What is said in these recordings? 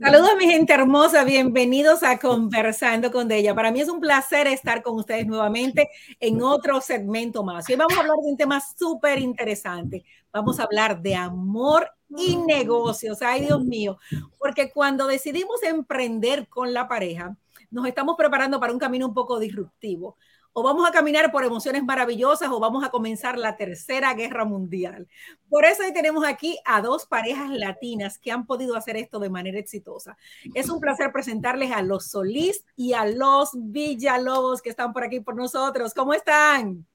Saludos mi gente hermosa, bienvenidos a Conversando con ella. Para mí es un placer estar con ustedes nuevamente en otro segmento más. Hoy vamos a hablar de un tema súper interesante. Vamos a hablar de amor y negocios. Ay, Dios mío, porque cuando decidimos emprender con la pareja, nos estamos preparando para un camino un poco disruptivo o vamos a caminar por emociones maravillosas o vamos a comenzar la tercera guerra mundial. Por eso hoy tenemos aquí a dos parejas latinas que han podido hacer esto de manera exitosa. Es un placer presentarles a los Solís y a los Villalobos que están por aquí por nosotros. ¿Cómo están?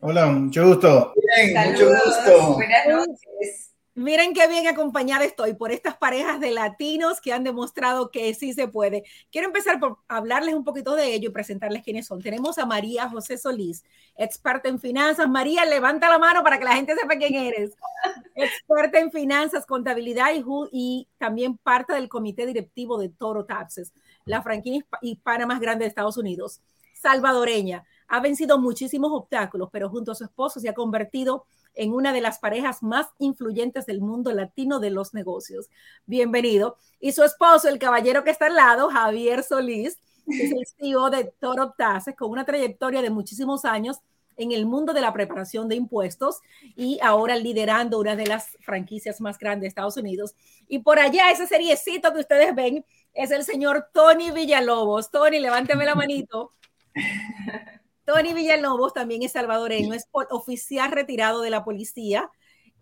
Hola, mucho gusto. Bien, mucho gusto. Buenas noches. Miren qué bien acompañada estoy por estas parejas de latinos que han demostrado que sí se puede. Quiero empezar por hablarles un poquito de ello y presentarles quiénes son. Tenemos a María José Solís, experta en finanzas. María, levanta la mano para que la gente sepa quién eres. Experta en finanzas, contabilidad y, y también parte del comité directivo de Toro Taxes, la franquicia hispana más grande de Estados Unidos. Salvadoreña, ha vencido muchísimos obstáculos, pero junto a su esposo se ha convertido en una de las parejas más influyentes del mundo latino de los negocios. Bienvenido. Y su esposo, el caballero que está al lado, Javier Solís, es el CEO de Toro Taxes, con una trayectoria de muchísimos años en el mundo de la preparación de impuestos y ahora liderando una de las franquicias más grandes de Estados Unidos. Y por allá, ese seriecito que ustedes ven, es el señor Tony Villalobos. Tony, levánteme la manito. Tony Villalobos también es salvadoreño, es oficial retirado de la policía,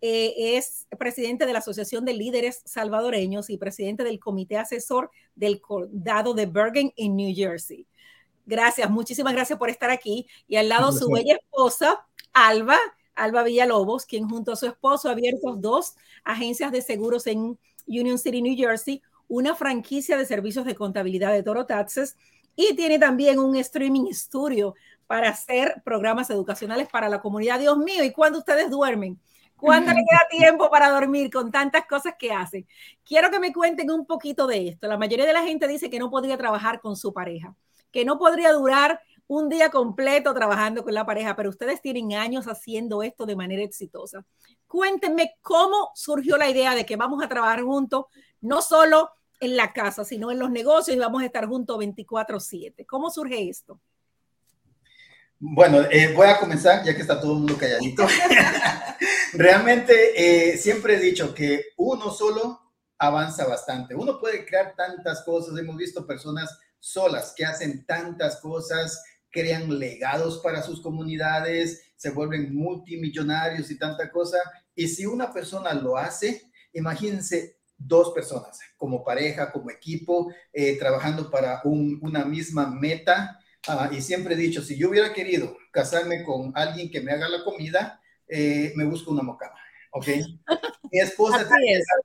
eh, es presidente de la Asociación de Líderes Salvadoreños y presidente del Comité Asesor del Condado de Bergen en New Jersey. Gracias, muchísimas gracias por estar aquí. Y al lado su bella esposa, Alba, Alba Villalobos, quien junto a su esposo ha abierto dos agencias de seguros en Union City, New Jersey, una franquicia de servicios de contabilidad de Toro Taxes y tiene también un streaming studio para hacer programas educacionales para la comunidad. Dios mío, ¿y cuándo ustedes duermen? ¿Cuándo le queda tiempo para dormir con tantas cosas que hacen? Quiero que me cuenten un poquito de esto. La mayoría de la gente dice que no podría trabajar con su pareja, que no podría durar un día completo trabajando con la pareja, pero ustedes tienen años haciendo esto de manera exitosa. Cuéntenme cómo surgió la idea de que vamos a trabajar juntos, no solo en la casa, sino en los negocios y vamos a estar juntos 24/7. ¿Cómo surge esto? Bueno, eh, voy a comenzar ya que está todo el mundo calladito. Realmente eh, siempre he dicho que uno solo avanza bastante. Uno puede crear tantas cosas. Hemos visto personas solas que hacen tantas cosas, crean legados para sus comunidades, se vuelven multimillonarios y tanta cosa. Y si una persona lo hace, imagínense dos personas como pareja, como equipo, eh, trabajando para una misma meta Ah, y siempre he dicho, si yo hubiera querido casarme con alguien que me haga la comida, eh, me busco una mocama, ¿ok? Mi esposa está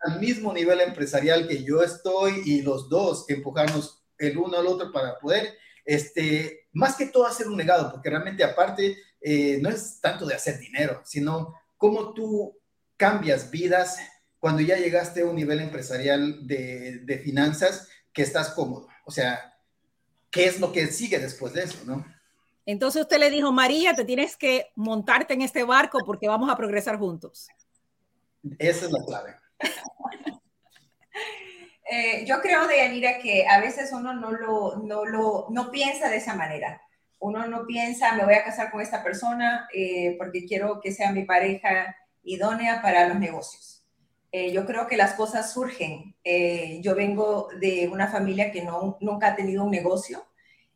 al mismo nivel empresarial que yo estoy y los dos empujarnos el uno al otro para poder, este, más que todo hacer un legado, porque realmente aparte eh, no es tanto de hacer dinero, sino cómo tú cambias vidas cuando ya llegaste a un nivel empresarial de, de finanzas que estás cómodo. O sea, qué es lo que sigue después de eso, ¿no? Entonces usted le dijo, María, te tienes que montarte en este barco porque vamos a progresar juntos. Esa es la clave. eh, yo creo, Deyanira, que a veces uno no lo, no lo, no piensa de esa manera. Uno no piensa, me voy a casar con esta persona eh, porque quiero que sea mi pareja idónea para los negocios. Eh, yo creo que las cosas surgen. Eh, yo vengo de una familia que no, nunca ha tenido un negocio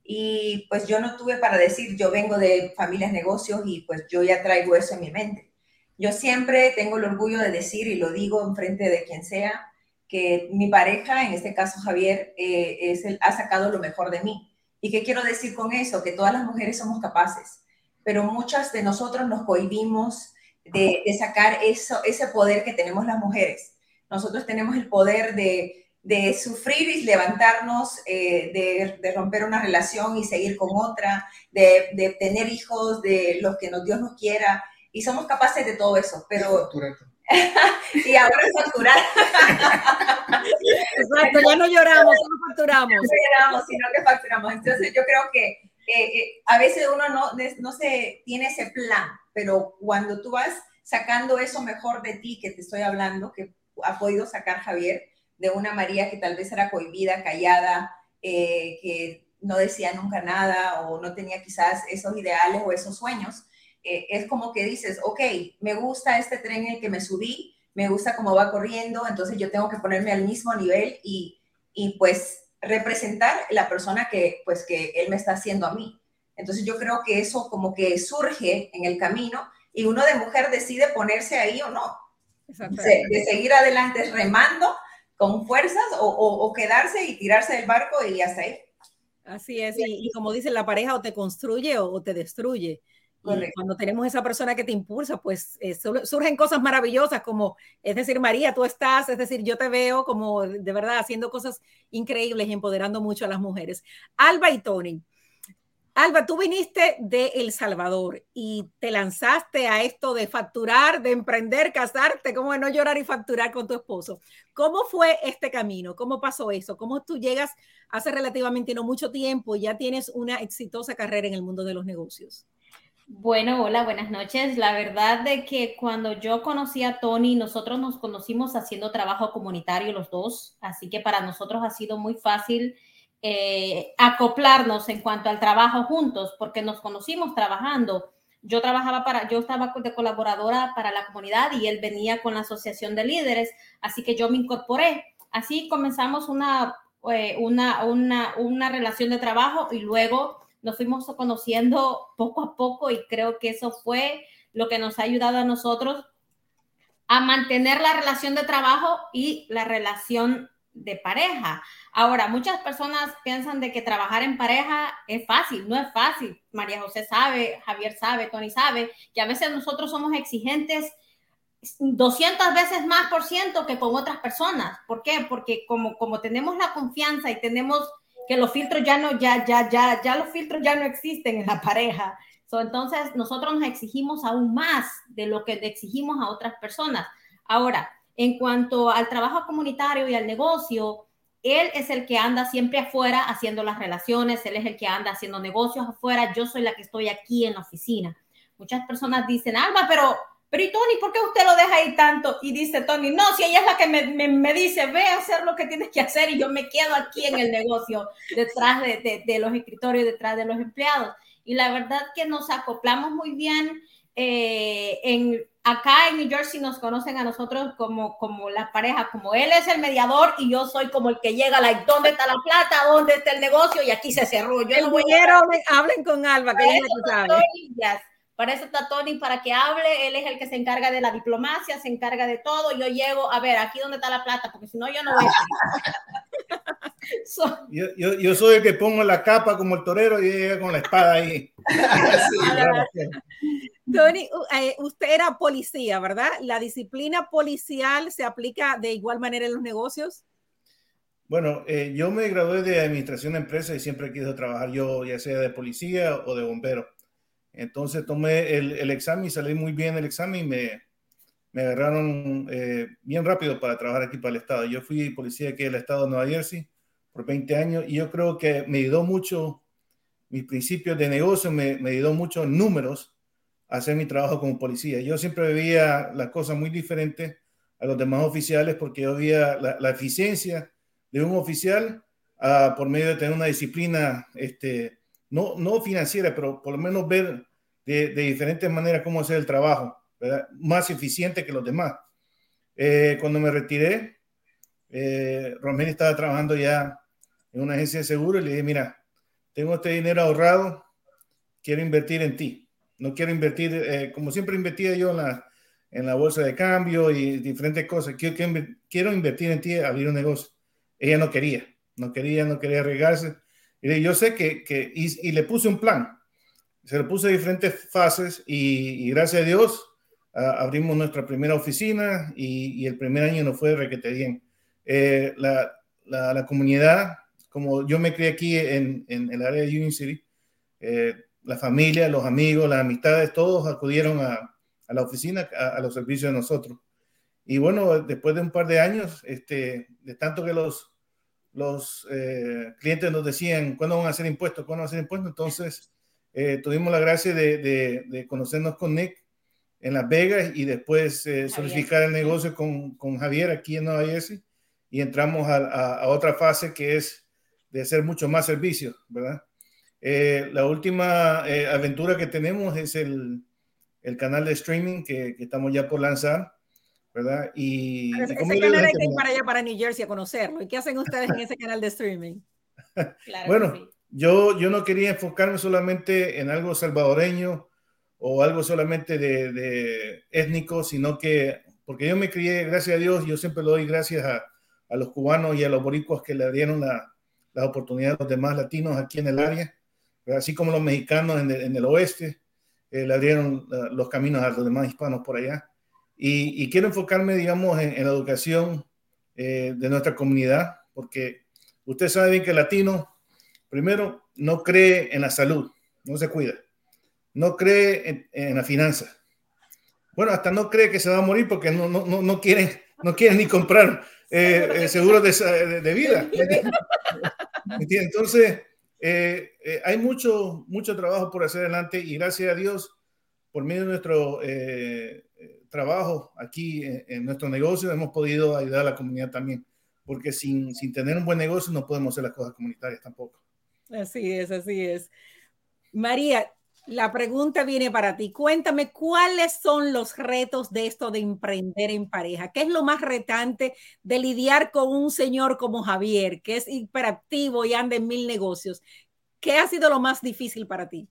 y pues yo no tuve para decir, yo vengo de familias negocios y pues yo ya traigo eso en mi mente. Yo siempre tengo el orgullo de decir, y lo digo en frente de quien sea, que mi pareja, en este caso Javier, eh, es el, ha sacado lo mejor de mí. ¿Y qué quiero decir con eso? Que todas las mujeres somos capaces, pero muchas de nosotros nos cohibimos de, sacar eso, ese poder que tenemos las mujeres. Nosotros tenemos el poder de, de sufrir y levantarnos, eh, de, de, romper una relación y seguir con otra, de, de, tener hijos, de los que nos, Dios nos quiera, y somos capaces de todo eso, pero... y ahora es facturar. Exacto, ya no lloramos, no facturamos. No lloramos, sino que facturamos. Entonces yo creo que eh, a veces uno no, no se tiene ese plan, pero cuando tú vas sacando eso mejor de ti que te estoy hablando, que ha podido sacar Javier de una María que tal vez era cohibida, callada, eh, que no decía nunca nada o no tenía quizás esos ideales o esos sueños. Eh, es como que dices, ok, me gusta este tren en el que me subí, me gusta cómo va corriendo, entonces yo tengo que ponerme al mismo nivel y, y pues representar la persona que pues que él me está haciendo a mí. Entonces yo creo que eso como que surge en el camino y uno de mujer decide ponerse ahí o no. De, seguir adelante remando con fuerzas o, quedarse y tirarse del barco y hasta ahí. Así es, y, como dice la pareja o te construye o, te destruye. Y cuando tenemos esa persona que te impulsa, pues eh, surgen cosas maravillosas como, es decir, María, tú estás, es decir, yo te veo como de verdad haciendo cosas increíbles y empoderando mucho a las mujeres. Alba y Tony, Alba, tú viniste de El Salvador y te lanzaste a esto de facturar, de emprender, casarte, como de no llorar y facturar con tu esposo. ¿Cómo fue este camino? ¿Cómo pasó eso? ¿Cómo tú llegas hace relativamente no mucho tiempo y ya tienes una exitosa carrera en el mundo de los negocios? Bueno, hola, buenas noches. La verdad de que cuando yo conocí a Tony, nosotros nos conocimos haciendo trabajo comunitario los dos, así que para nosotros ha sido muy fácil eh, acoplarnos en cuanto al trabajo juntos, porque nos conocimos trabajando. Yo trabajaba para, yo estaba de colaboradora para la comunidad y él venía con la asociación de líderes, así que yo me incorporé. Así comenzamos una, eh, una, una, una relación de trabajo y luego nos fuimos conociendo poco a poco y creo que eso fue lo que nos ha ayudado a nosotros a mantener la relación de trabajo y la relación de pareja. Ahora, muchas personas piensan de que trabajar en pareja es fácil, no es fácil. María José sabe, Javier sabe, Tony sabe, que a veces nosotros somos exigentes 200 veces más por ciento que con otras personas. ¿Por qué? Porque como, como tenemos la confianza y tenemos que los filtros ya no, ya, ya, ya, ya los filtros ya no existen en la pareja. entonces, nosotros nos exigimos aún más de lo que exigimos a otras personas. Ahora, en cuanto al trabajo comunitario y al negocio, él es el que anda siempre afuera haciendo las relaciones, él es el que anda haciendo negocios afuera, yo soy la que estoy aquí en la oficina. Muchas personas dicen, Alba, pero, pero ¿y Tony, por qué usted lo deja ahí tanto? Y dice Tony, no, si ella es la que me, me, dice, ve a hacer lo que tienes que hacer y yo me quedo aquí en el negocio, detrás de, de, de los escritorios, detrás de los empleados. Y la verdad que nos acoplamos muy bien eh, en, acá en New Jersey nos conocen a nosotros como, como la pareja, como él es el mediador y yo soy como el que llega, like, ¿dónde está la plata? ¿Dónde está el negocio? Y aquí se cerró. Yo el no hablen con Alba, que ella sabe. Para eso está Tony, para que hable. Él es el que se encarga de la diplomacia, se encarga de todo. Yo llego, a ver, aquí dónde está la plata, porque si no, yo no voy a yo, yo, yo, soy el que pongo la capa como el torero y llega con la espada ahí. Tony, eh, usted era policía, ¿verdad? ¿La disciplina policial se aplica de igual manera en los negocios? Bueno, eh, yo me gradué de administración de empresas y siempre querido trabajar yo, ya sea de policía o de bombero. Entonces tomé el, el examen y salí muy bien el examen y me, me agarraron eh, bien rápido para trabajar aquí para el Estado. Yo fui policía aquí del Estado de Nueva Jersey por 20 años y yo creo que me ayudó mucho mis principios de negocio, me, me ayudó mucho números a hacer mi trabajo como policía. Yo siempre veía las cosas muy diferentes a los demás oficiales porque yo veía la, la eficiencia de un oficial uh, por medio de tener una disciplina este, no, no financiera, pero por lo menos ver de, de diferentes maneras cómo hacer el trabajo, ¿verdad? más eficiente que los demás. Eh, cuando me retiré, eh, Romero estaba trabajando ya en una agencia de seguro y le dije, mira, tengo este dinero ahorrado, quiero invertir en ti. No quiero invertir, eh, como siempre invertía yo en la, en la bolsa de cambio y diferentes cosas. Quiero, quiero invertir en ti, abrir un negocio. Ella no quería, no quería, no quería arriesgarse. Y yo sé que, que y, le puse un plan. Se lo puse en diferentes fases y, gracias a Dios abrimos nuestra primera oficina y, el primer año nos fue requete bien. Eh, la, la, comunidad, como yo me crié aquí en, en, el área de Union City, eh, la familia, los amigos, las amistades, todos acudieron a, a la oficina, a, a, los servicios de nosotros. Y bueno, después de un par de años, este, de tanto que los, los eh, clientes nos decían cuándo van a hacer impuestos, cuándo van a hacer impuestos. Entonces, eh, tuvimos la gracia de, de, de, conocernos con Nick en Las Vegas y después eh, solidificar el negocio con, con, Javier aquí en Nueva Jersey y entramos a, a, otra fase que es de hacer mucho más servicios, ¿verdad? Eh, la última eh, aventura que tenemos es el, el canal de streaming que, que, estamos ya por lanzar, ¿verdad? Y, ese, ese canal hay que ir para allá, para New Jersey a conocerlo. ¿Y qué hacen ustedes en ese canal de streaming? Claro bueno, sí. yo, yo no quería enfocarme solamente en algo salvadoreño o algo solamente de, de, étnico, sino que, porque yo me crié, gracias a Dios, yo siempre le doy gracias a, a los cubanos y a los boricuas que le dieron la, la, oportunidad a los demás latinos aquí en el área, así como los mexicanos en el, en el oeste, eh, le abrieron uh, los caminos a los demás hispanos por allá. Y, y quiero enfocarme, digamos, en, en la educación eh, de nuestra comunidad, porque usted sabe bien que el latino, primero, no cree en la salud, no se cuida no cree en, en, la finanza. Bueno, hasta no cree que se va a morir porque no, no, no, no quiere, no quiere ni comprar eh, eh, seguros de, de, de, vida. Entonces, eh, eh, hay mucho, mucho trabajo por hacer adelante y gracias a Dios, por medio de nuestro eh, trabajo aquí en, en, nuestro negocio, hemos podido ayudar a la comunidad también, porque sin, sin tener un buen negocio no podemos hacer las cosas comunitarias tampoco. Así es, así es. María, la pregunta viene para ti. Cuéntame cuáles son los retos de esto de emprender en pareja. ¿Qué es lo más retante de lidiar con un señor como Javier, que es hiperactivo y anda en mil negocios? ¿Qué ha sido lo más difícil para ti?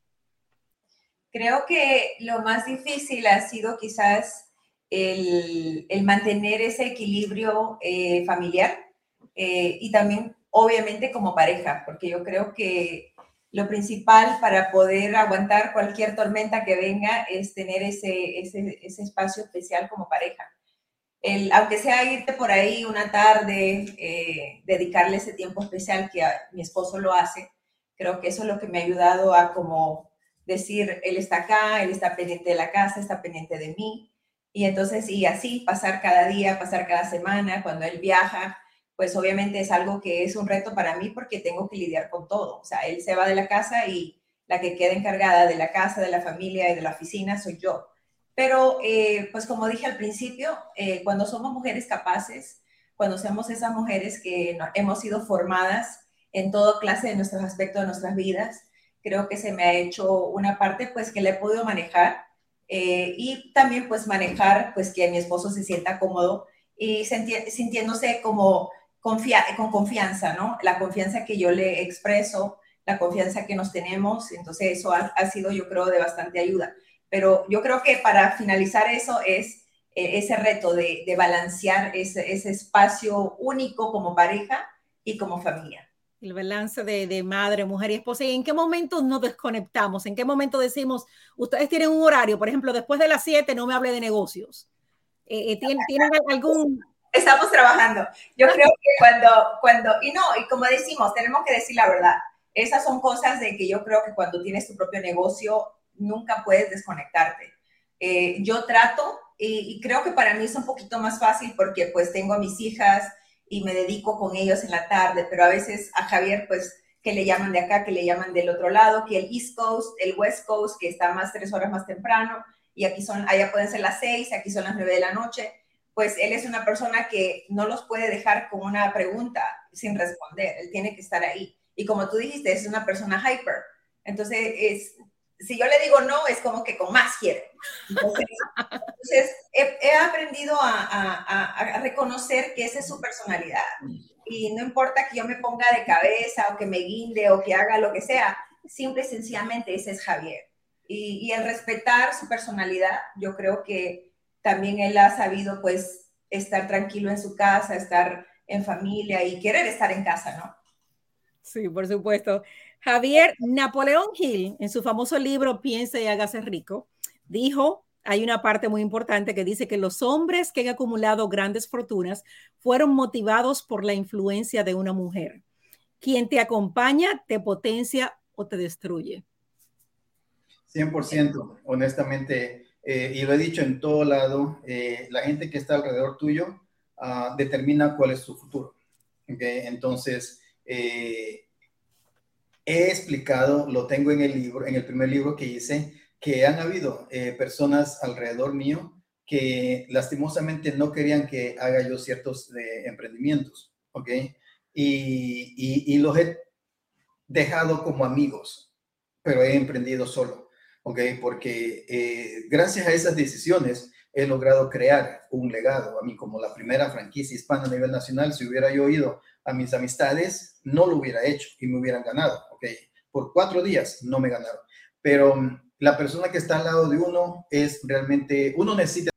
Creo que lo más difícil ha sido quizás el, mantener ese equilibrio eh, familiar eh, y también obviamente como pareja, porque yo creo que lo principal para poder aguantar cualquier tormenta que venga es tener ese, ese, ese espacio especial como pareja. El, aunque sea irte por ahí una tarde, eh, dedicarle ese tiempo especial que mi esposo lo hace, creo que eso es lo que me ha ayudado a como decir, él está acá, él está pendiente de la casa, está pendiente de mí. Y entonces, y así, pasar cada día, pasar cada semana, cuando él viaja, pues obviamente es algo que es un reto para mí porque tengo que lidiar con todo. O sea, él se va de la casa y la que queda encargada de la casa, de la familia y de la oficina soy yo. Pero, eh, pues como dije al principio, eh, cuando somos mujeres capaces, cuando somos esas mujeres que hemos sido formadas en toda clase de nuestros aspectos de nuestras vidas, creo que se me ha hecho una parte pues que le he podido manejar eh, y también pues manejar pues que mi esposo se sienta cómodo y sintiéndose como con confianza, ¿no? La confianza que yo le expreso, la confianza que nos tenemos, entonces eso ha, sido, yo creo, de bastante ayuda. Pero yo creo que para finalizar eso es eh, ese reto de, balancear ese, espacio único como pareja y como familia. El balance de, madre, mujer y esposa. ¿Y en qué momento nos desconectamos? ¿En qué momento decimos, ustedes tienen un horario, por ejemplo, después de las 7 no me hable de negocios? Eh, eh ¿tienen, ¿Tienen algún estamos trabajando. Yo creo que cuando, cuando, y no, y como decimos, tenemos que decir la verdad. Esas son cosas de que yo creo que cuando tienes tu propio negocio, nunca puedes desconectarte. Eh, yo trato, y, y, creo que para mí es un poquito más fácil porque pues tengo a mis hijas y me dedico con ellos en la tarde, pero a veces a Javier pues que le llaman de acá, que le llaman del otro lado, que el East Coast, el West Coast, que está más tres horas más temprano, y aquí son, allá pueden ser las seis, aquí son las nueve de la noche pues él es una persona que no los puede dejar con una pregunta sin responder, él tiene que estar ahí. Y como tú dijiste, es una persona hyper. Entonces, es, si yo le digo no, es como que con más quiere. Entonces, he, aprendido a, reconocer que esa es su personalidad. Y no importa que yo me ponga de cabeza o que me guinde o que haga lo que sea, simple y sencillamente ese es Javier. Y, y el respetar su personalidad, yo creo que también él ha sabido pues estar tranquilo en su casa, estar en familia y querer estar en casa, ¿no? Sí, por supuesto. Javier Napoleón Hill, en su famoso libro Piense y hágase rico, dijo, hay una parte muy importante que dice que los hombres que han acumulado grandes fortunas fueron motivados por la influencia de una mujer. Quien te acompaña te potencia o te destruye. 100%, honestamente, eh, y lo he dicho en todo lado, eh, la gente que está alrededor tuyo uh, determina cuál es su futuro. ¿okay? Entonces, eh, he explicado, lo tengo en el libro, en el primer libro que hice, que han habido eh, personas alrededor mío que lastimosamente no querían que haga yo ciertos eh, emprendimientos, ¿ok? Y, y, los he dejado como amigos, pero he emprendido solo, ¿ok? Porque eh, gracias a esas decisiones he logrado crear un legado. A mí, como la primera franquicia hispana a nivel nacional, si hubiera yo ido a mis amistades, no lo hubiera hecho y me hubieran ganado, ¿ok? Por cuatro días no me ganaron. Pero mm, la persona que está al lado de uno es realmente, uno necesita...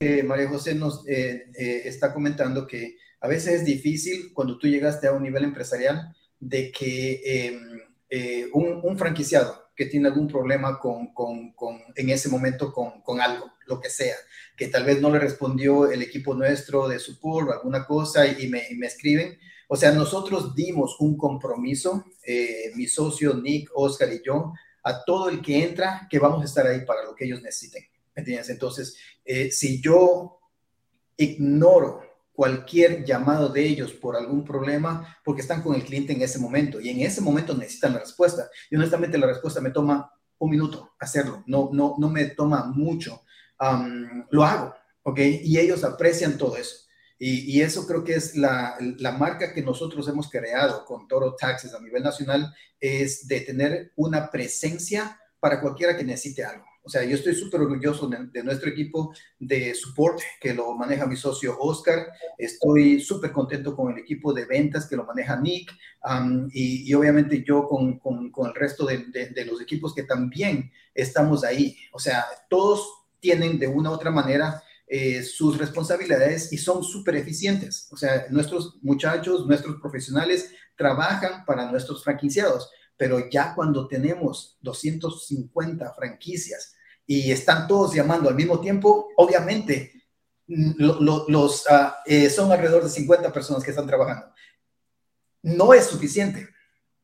Eh, María José nos eh, eh, está comentando que a veces es difícil cuando tú llegaste a un nivel empresarial de que em, un, franquiciado que tiene algún problema con, con, con en ese momento con, con, algo, lo que sea, que tal vez no le respondió el equipo nuestro de support o alguna cosa y me, me escriben. O sea, nosotros dimos un compromiso, mi socio Nick, Oscar y yo, a todo el que entra que vamos a estar ahí para lo que ellos necesiten. entiendes? Entonces, eh, si yo ignoro cualquier llamado de ellos por algún problema, porque están con el cliente en ese momento y en ese momento necesitan la respuesta. Y honestamente la respuesta me toma un minuto hacerlo, no, no, no me toma mucho. lo hago, ¿ok? Y ellos aprecian todo eso. Y, eso creo que es la, la, marca que nosotros hemos creado con Toro Taxes a nivel nacional, es de tener una presencia para cualquiera que necesite algo. O sea, yo estoy súper orgulloso de, nuestro equipo de support que lo maneja mi socio Oscar. Estoy súper contento con el equipo de ventas que lo maneja Nick. y, obviamente yo con, con, con el resto de, de, los equipos que también estamos ahí. O sea, todos tienen de una u otra manera eh, sus responsabilidades y son súper eficientes. O sea, nuestros muchachos, nuestros profesionales trabajan para nuestros franquiciados, pero ya cuando tenemos 250 franquicias y están todos llamando al mismo tiempo, obviamente mm, los, ah, eh, son alrededor de 50 personas que están trabajando. No es suficiente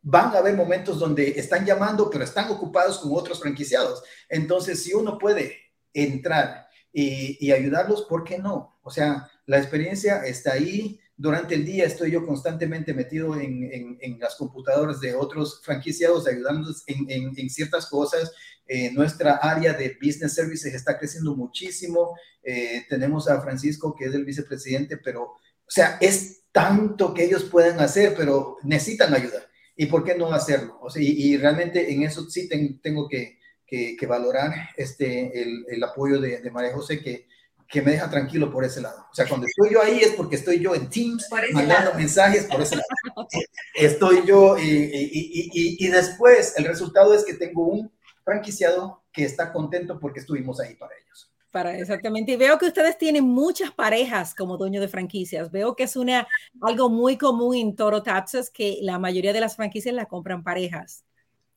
van a haber momentos donde están llamando, pero están ocupados con otros franquiciados. Entonces, si uno puede entrar y, ayudarlos, ¿por qué no? O sea, la experiencia está ahí. Durante el día estoy yo constantemente metido en, en, las computadoras de otros franquiciados, ayudándolos en, en ciertas cosas. Eh, nuestra área de business services está creciendo muchísimo. Eh, tenemos a Francisco, que es el vicepresidente, pero, o sea, es tanto que ellos pueden hacer, pero necesitan ayuda. ¿Y por qué no hacerlo? O sea, y, realmente en eso sí tengo que, que, valorar este, el, el apoyo de, de, María José, que, que me deja tranquilo por ese lado. O sea, cuando estoy yo ahí es porque estoy yo en Teams mandando mensajes por ese lado. Estoy yo y, y, y, y, después el resultado es que tengo un franquiciado que está contento porque estuvimos ahí para ellos. Para exactamente. Y veo que ustedes tienen muchas parejas como dueños de franquicias. Veo que es una, algo muy común en Toro Taxes que la mayoría de las franquicias la compran parejas.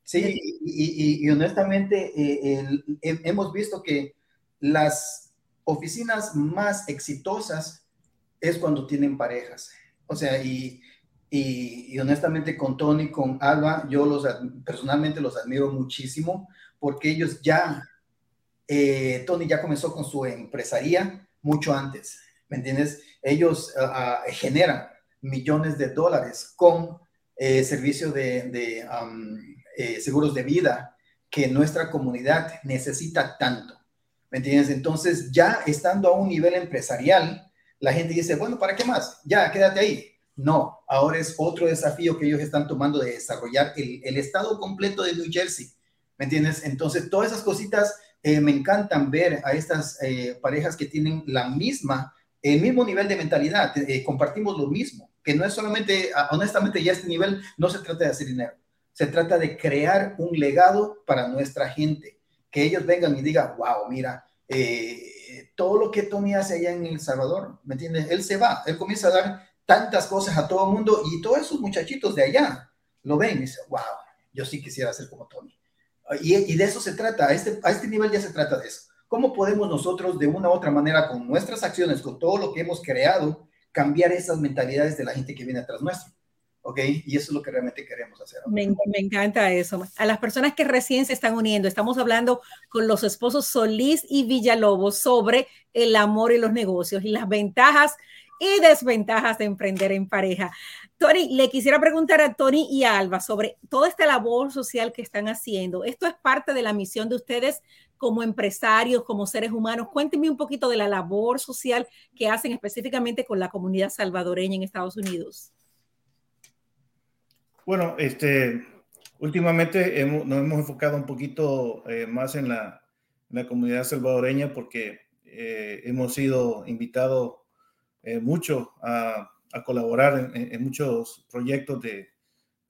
Sí, y, honestamente eh, hemos visto que las oficinas más exitosas es cuando tienen parejas. O sea, y, honestamente con Tony, con Alba, yo los personalmente los admiro muchísimo porque ellos ya, eh, Tony ya comenzó con su empresaría mucho antes, ¿me entiendes? Ellos generan millones de dólares con eh, servicio de, de eh, seguros de vida que nuestra comunidad necesita tanto. ¿Me entiendes? Entonces, ya estando a un nivel empresarial, la gente dice, bueno, ¿para qué más? Ya, quédate ahí. No, ahora es otro desafío que ellos están tomando de desarrollar el, estado completo de New Jersey. ¿Me entiendes? Entonces, todas esas cositas eh, me encantan ver a estas eh, parejas que tienen la misma, el mismo nivel de mentalidad, compartimos lo mismo, que no es solamente, ah, honestamente, ya este nivel no se trata de hacer dinero se trata de crear un legado para nuestra gente, que ellos vengan y digan, wow, mira, eh, todo lo que Tony hace allá en El Salvador, ¿me entiendes? Él se va, él comienza a dar tantas cosas a todo el mundo y todos esos muchachitos de allá lo ven y dicen, wow, yo sí quisiera ser como Tony. Y, de eso se trata, a este, a este nivel ya se trata de eso. ¿Cómo podemos nosotros de una u otra manera, con nuestras acciones, con todo lo que hemos creado, cambiar esas mentalidades de la gente que viene atrás nuestro? ¿Ok? Y eso es lo que realmente queremos hacer. Me, me, encanta eso. A las personas que recién se están uniendo, estamos hablando con los esposos Solís y Villalobos sobre el amor y los negocios y las ventajas y desventajas de emprender en pareja. Tony, le quisiera preguntar a Tony y a Alba sobre toda esta labor social que están haciendo. Esto es parte de la misión de ustedes como empresarios, como seres humanos. Cuéntenme un poquito de la labor social que hacen específicamente con la comunidad salvadoreña en Estados Unidos. Bueno, este, últimamente hemos, nos hemos enfocado un poquito eh, más en la, comunidad salvadoreña porque eh, hemos sido invitados eh, mucho a, colaborar en, muchos proyectos de,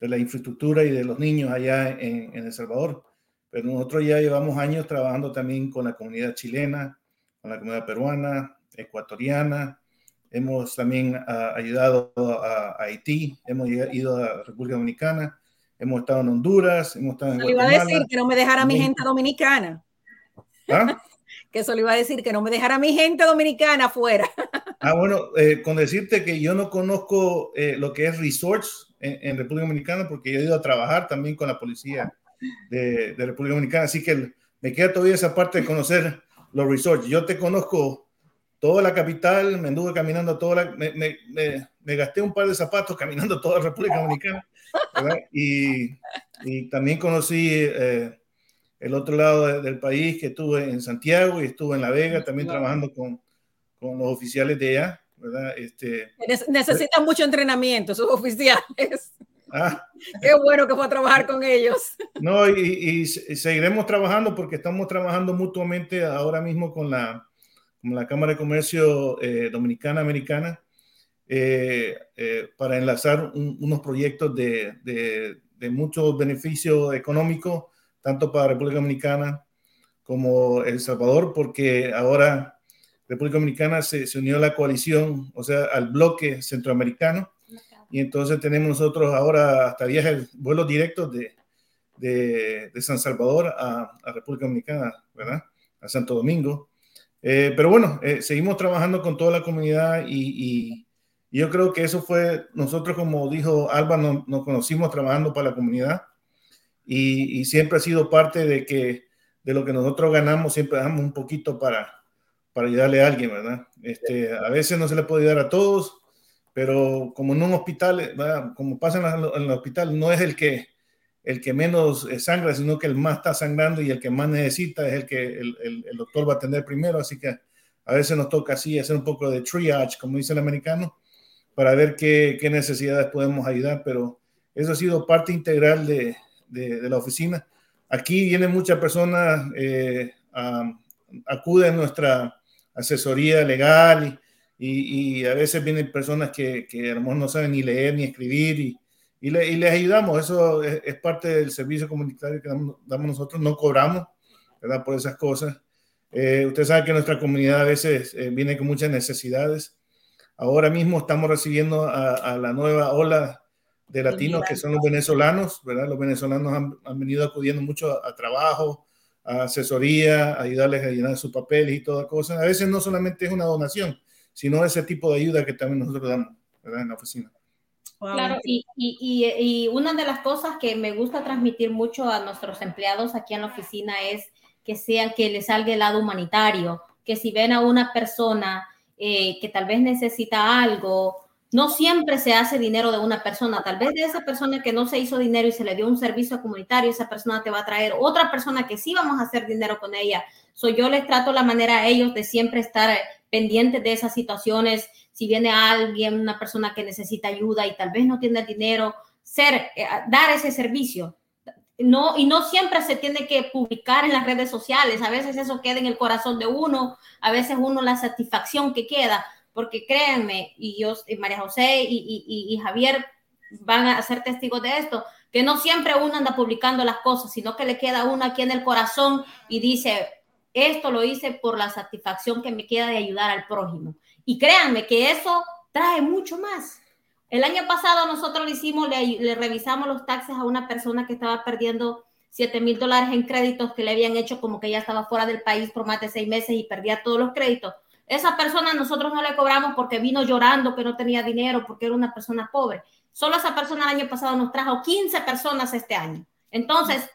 de, la infraestructura y de los niños allá en, en, El Salvador. Pero nosotros ya llevamos años trabajando también con la comunidad chilena, con la comunidad peruana, ecuatoriana. Hemos también uh, ayudado a, a, Haití, hemos ido a República Dominicana, hemos estado en Honduras, hemos estado en Guatemala. iba a decir que no me dejara mi gente dominicana. ¿Ah? que eso le iba a decir que no me dejara mi gente dominicana fuera. Ah, bueno, eh, con decirte que yo no conozco eh, lo que es resorts en, en, República Dominicana porque yo he ido a trabajar también con la policía de, de, República Dominicana, así que me queda todavía esa parte de conocer los resorts. Yo te conozco toda la capital, me anduve caminando toda la, me, me, me, me gasté un par de zapatos caminando toda la República Dominicana, y, y, también conocí eh, el otro lado de, del país, que estuve en Santiago y estuve en La Vega, también trabajando con con los oficiales de allá, ¿verdad? Este, Necesitan mucho entrenamiento, sus oficiales. Ah. Qué bueno que fue a trabajar con ellos. No, y, y, seguiremos trabajando porque estamos trabajando mutuamente ahora mismo con la, con la Cámara de Comercio eh, Dominicana-Americana eh, eh, para enlazar un, unos proyectos de, de, de mucho beneficio económico, tanto para República Dominicana como El Salvador, porque ahora República Dominicana se, se, unió a la coalición, o sea, al bloque centroamericano. Y entonces tenemos nosotros ahora hasta viajes, vuelos directos de, de, de San Salvador a, a, República Dominicana, ¿verdad? A Santo Domingo. Eh, pero bueno, eh, seguimos trabajando con toda la comunidad y, y, yo creo que eso fue, nosotros como dijo Alba, nos, nos conocimos trabajando para la comunidad y, y, siempre ha sido parte de que de lo que nosotros ganamos, siempre damos un poquito para, para ayudarle a alguien, ¿verdad? Este, a veces no se le puede ayudar a todos, pero como en un hospital, ¿verdad? como pasa en, la, en, el hospital, no es el que, el que menos eh, sangra, sino que el más está sangrando y el que más necesita es el que el, el, doctor va a atender primero, así que a veces nos toca así hacer un poco de triage, como dice el americano, para ver qué, qué necesidades podemos ayudar, pero eso ha sido parte integral de, de, la oficina. Aquí vienen muchas personas, eh, acuden a nuestra asesoría legal y, y, a veces vienen personas que, que, a lo mejor no saben ni leer ni escribir y, le, y les ayudamos. Eso es, es, parte del servicio comunitario que damos, damos, nosotros, no cobramos, ¿verdad? Por esas cosas. Eh, usted sabe que nuestra comunidad a veces eh, viene con muchas necesidades. Ahora mismo estamos recibiendo a, a la nueva ola de latinos que son los venezolanos, ¿verdad? Los venezolanos han, han venido acudiendo mucho a, a trabajo, a asesoría, ayudarles a llenar sus papeles y todas cosas. A veces no solamente es una donación, sino ese tipo de ayuda que también nosotros damos ¿verdad? en la oficina. Claro, y, y, y, una de las cosas que me gusta transmitir mucho a nuestros empleados aquí en la oficina es que sean que les salga el lado humanitario, que si ven a una persona eh, que tal vez necesita algo, no siempre se hace dinero de una persona. Tal vez de esa persona que no se hizo dinero y se le dio un servicio comunitario, esa persona te va a traer otra persona que sí vamos a hacer dinero con ella. So, yo les trato la manera a ellos de siempre estar pendientes de esas situaciones. Si viene alguien, una persona que necesita ayuda y tal vez no tiene dinero, ser, eh, dar ese servicio. No, y no siempre se tiene que publicar en las redes sociales. A veces eso queda en el corazón de uno, a veces uno la satisfacción que queda porque créanme, y yo, y María José y, y, y, Javier van a ser testigos de esto, que no siempre uno anda publicando las cosas, sino que le queda uno aquí en el corazón y dice, esto lo hice por la satisfacción que me queda de ayudar al prójimo. Y créanme que eso trae mucho más. El año pasado nosotros le hicimos, le, revisamos los taxes a una persona que estaba perdiendo 7 mil dólares en créditos que le habían hecho como que ya estaba fuera del país por más de seis meses y perdía todos los créditos. Esa persona nosotros no le cobramos porque vino llorando que no tenía dinero, porque era una persona pobre. Solo esa persona el año pasado nos trajo 15 personas este año. Entonces,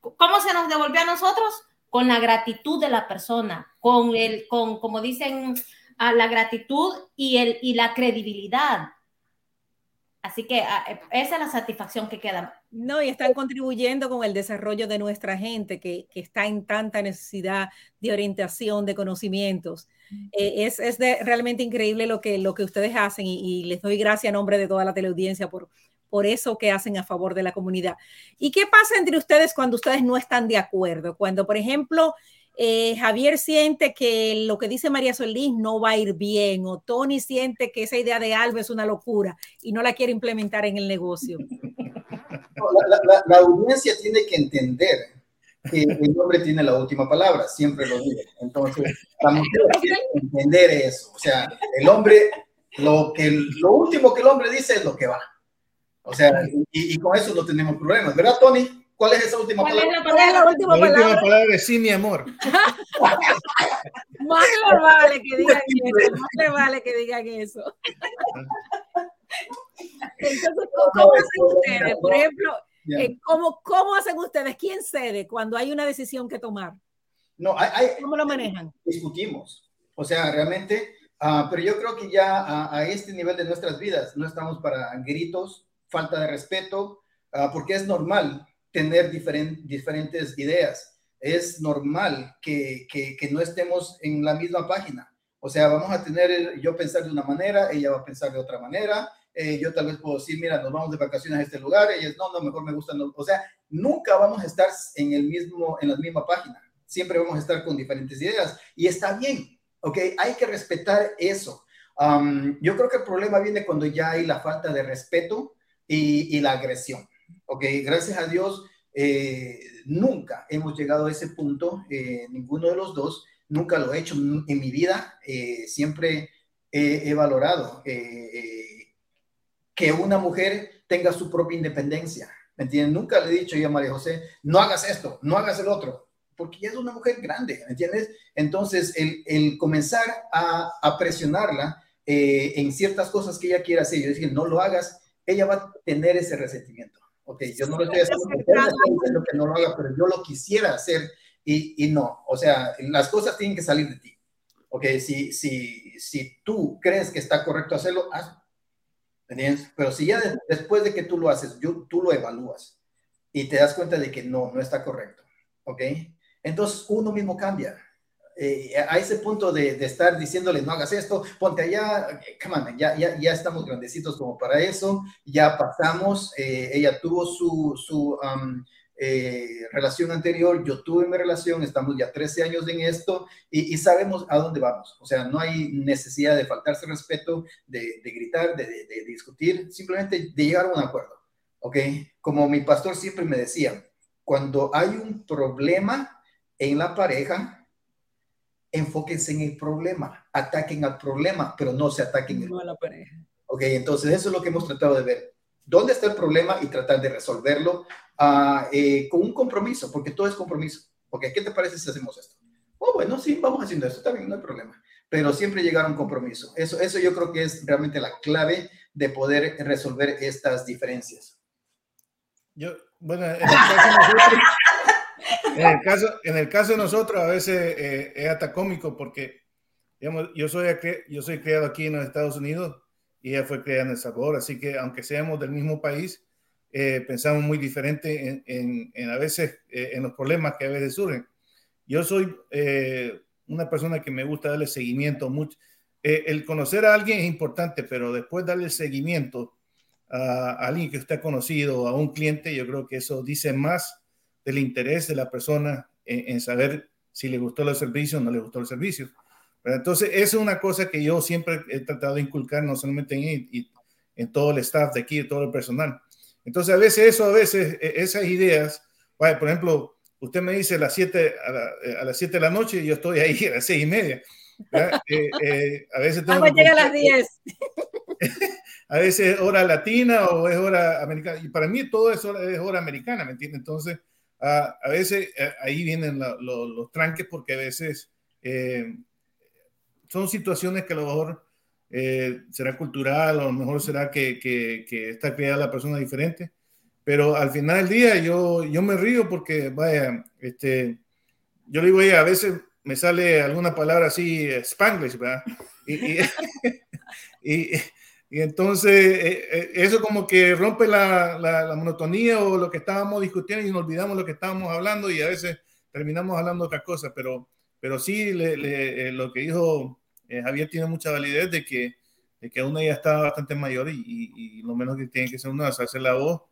¿cómo se nos devolvió a nosotros? Con la gratitud de la persona, con el, con, como dicen a la gratitud y, el, y la credibilidad. Así que ah, eh, esa es la satisfacción que queda. No, y están contribuyendo con el desarrollo de nuestra gente que, que está en tanta necesidad de orientación, de conocimientos. Eh, es, es de, realmente increíble lo que, lo que ustedes hacen y, y, les doy gracias a nombre de toda la teleaudiencia por, por eso que hacen a favor de la comunidad. ¿Y qué pasa entre ustedes cuando ustedes no están de acuerdo? Cuando, por ejemplo, eh, Javier siente que lo que dice María Solís no va a ir bien, o Tony siente que esa idea de Alba es una locura y no la quiere implementar en el negocio. La, la, la audiencia tiene que entender que el hombre tiene la última palabra, siempre lo digo. Entonces, la mujer tiene que entender eso. O sea, el hombre, lo, que, lo último que el hombre dice es lo que va. O sea, y, y con eso no tenemos problemas, ¿verdad, Tony? ¿Cuál es esa última palabra? Es ¿Cuál es la última la palabra? última palabra es sí, mi amor. más le vale que digan eso, más le vale que digan eso. Entonces, ¿cómo hacen ustedes? Por ejemplo, eh, ¿cómo, ¿cómo hacen ustedes? ¿Quién cede cuando hay una decisión que tomar? No, hay, hay, ¿Cómo lo manejan? Discutimos. O sea, realmente, uh, pero yo creo que ya a, a, este nivel de nuestras vidas no estamos para gritos, falta de respeto, uh, porque es normal tener diferent, diferentes ideas. Es normal que, que, que, no estemos en la misma página. O sea, vamos a tener, yo pensar de una manera, ella va a pensar de otra manera. Eh, yo tal vez puedo decir, mira, nos vamos de vacaciones a este lugar. Ella es, no, no, mejor me gusta. No. O sea, nunca vamos a estar en, el mismo, en la misma página. Siempre vamos a estar con diferentes ideas. Y está bien, ¿ok? Hay que respetar eso. Um, yo creo que el problema viene cuando ya hay la falta de respeto y, y la agresión. Ok, gracias a Dios, eh, nunca hemos llegado a ese punto, eh, ninguno de los dos, nunca lo he hecho en mi vida, eh, siempre he, valorado que una mujer tenga su propia independencia, ¿me entienden? Nunca le he dicho yo a María José, no hagas esto, no hagas el otro, porque ya es una mujer grande, ¿me entiendes? Entonces, el, comenzar a, a presionarla en ciertas cosas que ella quiera hacer, yo decir, no lo hagas, ella va a tener ese resentimiento ok, yo no lo estoy haciendo que no lo haga, pero yo lo quisiera hacer y, y, no, o sea, las cosas tienen que salir de ti, ok, si, si, si tú crees que está correcto hacerlo, hazlo, ¿entiendes? Pero si ya de, después de que tú lo haces, yo, tú lo evalúas y te das cuenta de que no, no está correcto, ok, entonces uno mismo cambia, eh, a ese punto de, de, estar diciéndole no hagas esto, ponte allá, come on, ya, ya, ya estamos grandecitos como para eso, ya pasamos, eh, ella tuvo su, su um, eh, relación anterior, yo tuve mi relación, estamos ya 13 años en esto y, y, sabemos a dónde vamos, o sea, no hay necesidad de faltarse respeto, de, de gritar, de, de, discutir, simplemente de llegar a un acuerdo, ¿ok? Como mi pastor siempre me decía, cuando hay un problema en la pareja, enfóquense en el problema, ataquen al problema, pero no se ataquen no a la pareja. Ok, entonces eso es lo que hemos tratado de ver. ¿Dónde está el problema y tratar de resolverlo uh, eh, con un compromiso? Porque todo es compromiso. Ok, ¿qué te parece si hacemos esto? Oh, bueno, sí, vamos haciendo esto, también no hay problema. Pero siempre llegar a un compromiso. Eso, eso yo creo que es realmente la clave de poder resolver estas diferencias. Yo, bueno, en el caso nosotros, en el caso, en el caso de nosotros, a veces eh, es hasta cómico porque, digamos, yo soy, yo soy criado aquí en los Estados Unidos y ella fue criada en El Salvador, así que aunque seamos del mismo país, eh, pensamos muy diferente en, en, en a veces eh, en los problemas que a veces surgen. Yo soy eh, una persona que me gusta darle seguimiento mucho. el conocer a alguien es importante, pero después darle seguimiento a, a alguien que ha conocido, a un cliente, yo creo que eso dice más del interés de la persona en, en, saber si le gustó el servicio o no le gustó el servicio. Pero entonces, esa es una cosa que yo siempre he tratado de inculcar, no solamente en, en, en todo el staff de aquí, todo el personal. Entonces, a veces eso, a veces e, esas ideas, vaya, por ejemplo, usted me dice a las 7 a, la, a las 7 de la noche y yo estoy ahí a las 6 y media. Eh, eh, a veces tengo llega a las 10. a veces es hora latina o es hora americana. Y para mí todo eso es hora americana, ¿me entiende? Entonces, Uh, a veces uh, ahí vienen la, lo, los tranques porque a veces eh, son situaciones que a lo mejor eh, será cultural a lo mejor será que, que, que, está creada la persona diferente, pero al final del día yo, yo me río porque, vaya, este, yo le digo, a veces me sale alguna palabra así, spanglish, ¿verdad? Y, y, y, entonces eh, eh, eso como que rompe la, la, monotonía o lo que estábamos discutiendo y nos olvidamos lo que estábamos hablando y a veces terminamos hablando otra cosa, pero, pero sí le, lo que dijo Javier tiene mucha validez de que, de que uno ya está bastante mayor y, y, lo menos que tiene que ser uno es hacer la voz.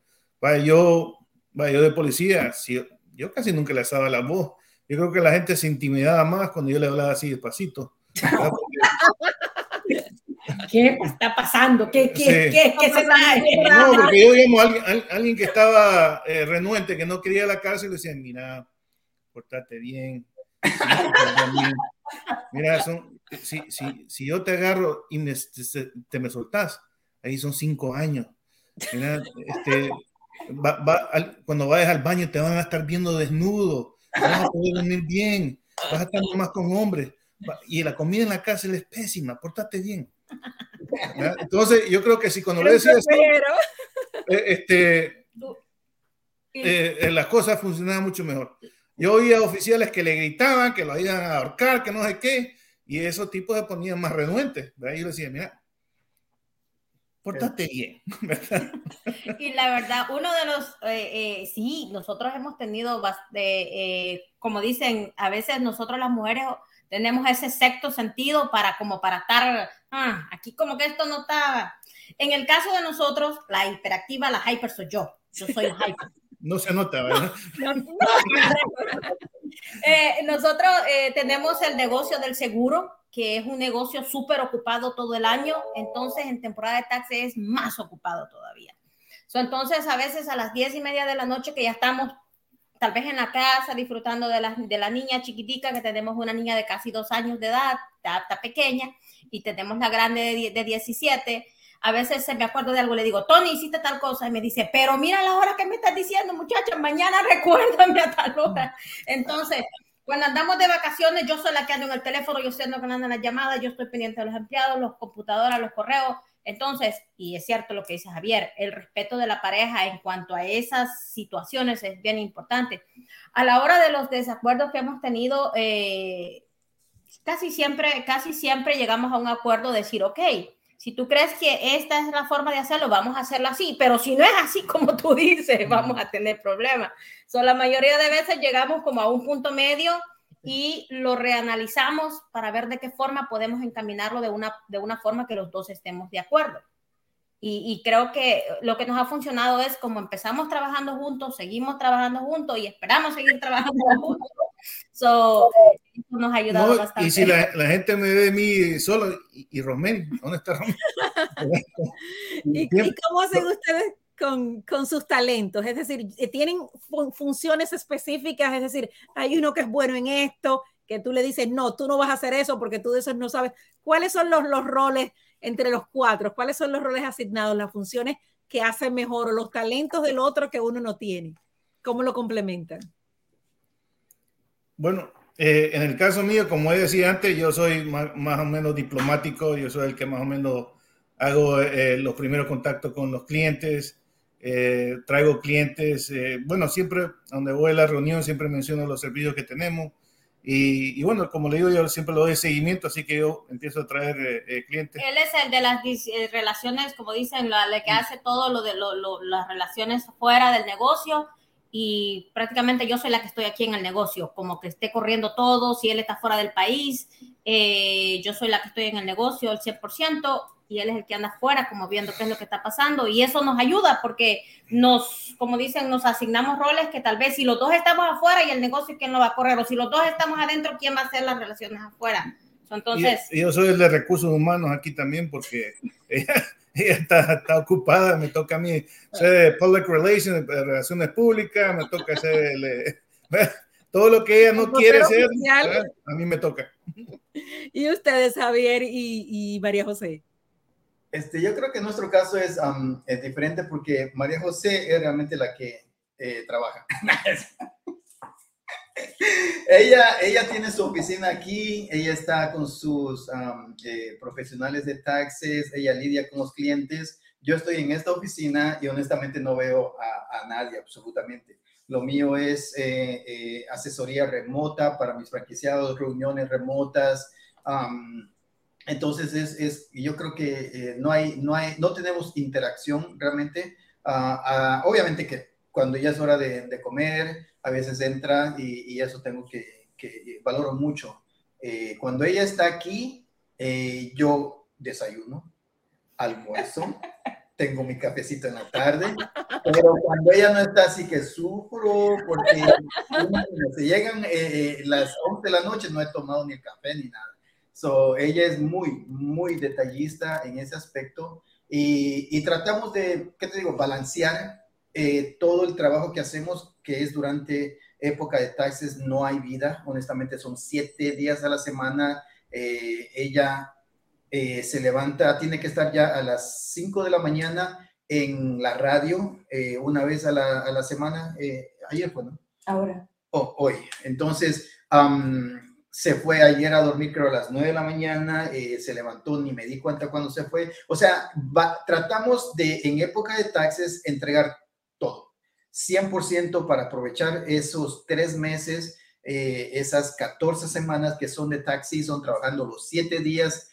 Vaya, yo, vaya, yo de policía, si, yo casi nunca le daba la voz yo creo que la gente se intimidaba más cuando yo le hablaba así despacito. ¿Qué está pasando? ¿Qué, qué, qué, qué se está No, porque yo a alguien, alguien que estaba eh, renuente, que no quería la cárcel, le decía, mira, portate bien. Mira, son, si, si, si, yo te agarro y me, te, me soltás, ahí son cinco años. Mira, este, va, va, cuando vayas al baño te van a estar viendo desnudo vas a poder dormir bien, vas a estar más con hombres. Y la comida en la cárcel es pésima, pórtate bien. Entonces, yo creo que si cuando le decías eh, este, eh, eh, las cosas funcionaban mucho mejor. Yo oía oficiales que le gritaban, que lo iban a ahorcar, que no sé qué, y esos tipos se ponían más renuentes. ahí yo decía, mira, pórtate bien. y la verdad, uno de los, eh, eh, sí, nosotros hemos tenido, eh, como dicen, a veces nosotros las mujeres tenemos ese sexto sentido para como para estar, ah, aquí como que esto no está. En el caso de nosotros, la hiperactiva, la hyper soy yo. Yo soy la hyper. No se nota, ¿verdad? nosotros tenemos el negocio del seguro que es un negocio súper ocupado todo el año, entonces en temporada de taxi es más ocupado todavía. So, entonces a veces a las diez y media de la noche que ya estamos tal vez en la casa disfrutando de la, de la niña chiquitica, que tenemos una niña de casi dos años de edad, está, pequeña, y tenemos la grande de, de 17, a veces se me acuerdo de algo, le digo, Tony, hiciste tal cosa, y me dice, pero mira la hora que me estás diciendo, muchacha, mañana recuérdame a tal hora. Entonces, cuando andamos de vacaciones, yo soy la que ando en el teléfono, yo estoy andando en las llamadas, yo estoy pendiente de los empleados, los computadoras, los correos. Entonces, y es cierto lo que dice Javier, el respeto de la pareja en cuanto a esas situaciones es bien importante. A la hora de los desacuerdos que hemos tenido, eh, casi siempre, casi siempre llegamos a un acuerdo de decir, ok, si tú crees que esta es la forma de hacerlo, vamos a hacerlo así, pero si no es así como tú dices, vamos a tener problemas. So, la mayoría de veces llegamos como a un punto medio y lo reanalizamos para ver de qué forma podemos encaminarlo de una, de una forma que los dos estemos de acuerdo. Y, y, creo que lo que nos ha funcionado es como empezamos trabajando juntos, seguimos trabajando juntos y esperamos seguir trabajando juntos. So, eso nos ha ayudado bastante. Y si la, la, gente me ve de mí solo, y, y Romén, ¿dónde está Romén? ¿Y, ¿Y, cómo hacen ustedes con, con, sus talentos? Es decir, eh, ¿tienen fun funciones específicas? Es decir, hay uno que es bueno en esto, que tú le dices, no, tú no vas a hacer eso porque tú de eso no sabes. ¿Cuáles son los, los roles entre los cuatro? ¿Cuáles son los roles asignados, las funciones que hacen mejor o los talentos del otro que uno no tiene? ¿Cómo lo complementan? Bueno, eh, en el caso mío, como he decía antes, yo soy más, o menos diplomático, yo soy el que más o menos hago eh, los primeros contactos con los clientes, eh, traigo clientes, bueno, siempre donde voy a la reunión siempre menciono los servicios que tenemos, y, y, bueno, como le digo, yo siempre lo doy seguimiento, así que yo empiezo a traer eh, eh clientes. Él es el de las eh, relaciones, como dicen, la, la que hace todo lo de lo, lo, las relaciones fuera del negocio y prácticamente yo soy la que estoy aquí en el negocio, como que esté corriendo todo, si él está fuera del país, eh, yo soy la que estoy en el negocio al 100% y él es el que anda afuera como viendo qué es lo que está pasando y eso nos ayuda porque nos, como dicen, nos asignamos roles que tal vez si los dos estamos afuera y el negocio, ¿quién lo va a correr? O si los dos estamos adentro, ¿quién va a hacer las relaciones afuera? Entonces... Y, yo soy el de recursos humanos aquí también porque ella, ella está, está, ocupada, me toca a mí ser public relations, relaciones públicas, me toca hacer el, todo lo que ella no quiere hacer, a mí me toca. ¿Y ustedes, Javier y, y María José? Este, yo creo que nuestro caso es, um, es, diferente porque María José es realmente la que eh, trabaja. ella, ella tiene su oficina aquí, ella está con sus um, eh, profesionales de taxes, ella lidia con los clientes. Yo estoy en esta oficina y honestamente no veo a, a nadie absolutamente. lo mío es eh, eh, asesoría remota para mis franquiciados, reuniones remotas. Entonces, es, es, yo creo que eh, no, hay, no, hay, no tenemos interacción realmente. Ah, ah, obviamente que cuando ya es hora de, comer, a veces entra y, eso tengo que, que valoro mucho. cuando ella está aquí, yo desayuno, almuerzo, tengo mi cafecito en la tarde, pero cuando ella no está así que sufro porque se llegan eh, eh, las 11 de la noche no he tomado ni el café ni nada. So, ella es muy, muy detallista en ese aspecto y, y tratamos de, ¿qué te digo?, balancear eh, todo el trabajo que hacemos, que es durante época de taxes, no hay vida, honestamente son siete días a la semana. ella eh, se levanta, tiene que estar ya a las 5 de la mañana en la radio eh, una vez a la, semana. Eh, ayer fue, ¿no? Ahora. Oh, hoy. Entonces, se fue ayer a dormir, creo, a las 9 de la mañana, se levantó, ni me di cuenta cuando se fue. O sea, tratamos de, en época de taxes, entregar todo. 100% para aprovechar esos tres meses, esas 14 semanas que son de taxi, son trabajando los siete días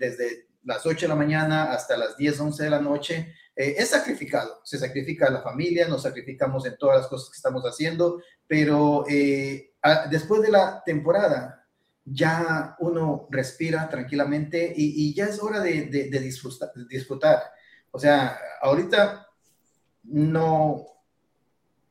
desde las 8 de la mañana hasta las 10, 11 de la noche, eh, es sacrificado. Se sacrifica a la familia, nos sacrificamos en todas las cosas que estamos haciendo, pero eh, después de la temporada ya uno respira tranquilamente y, ya es hora de, de disfrutar. O sea, ahorita no,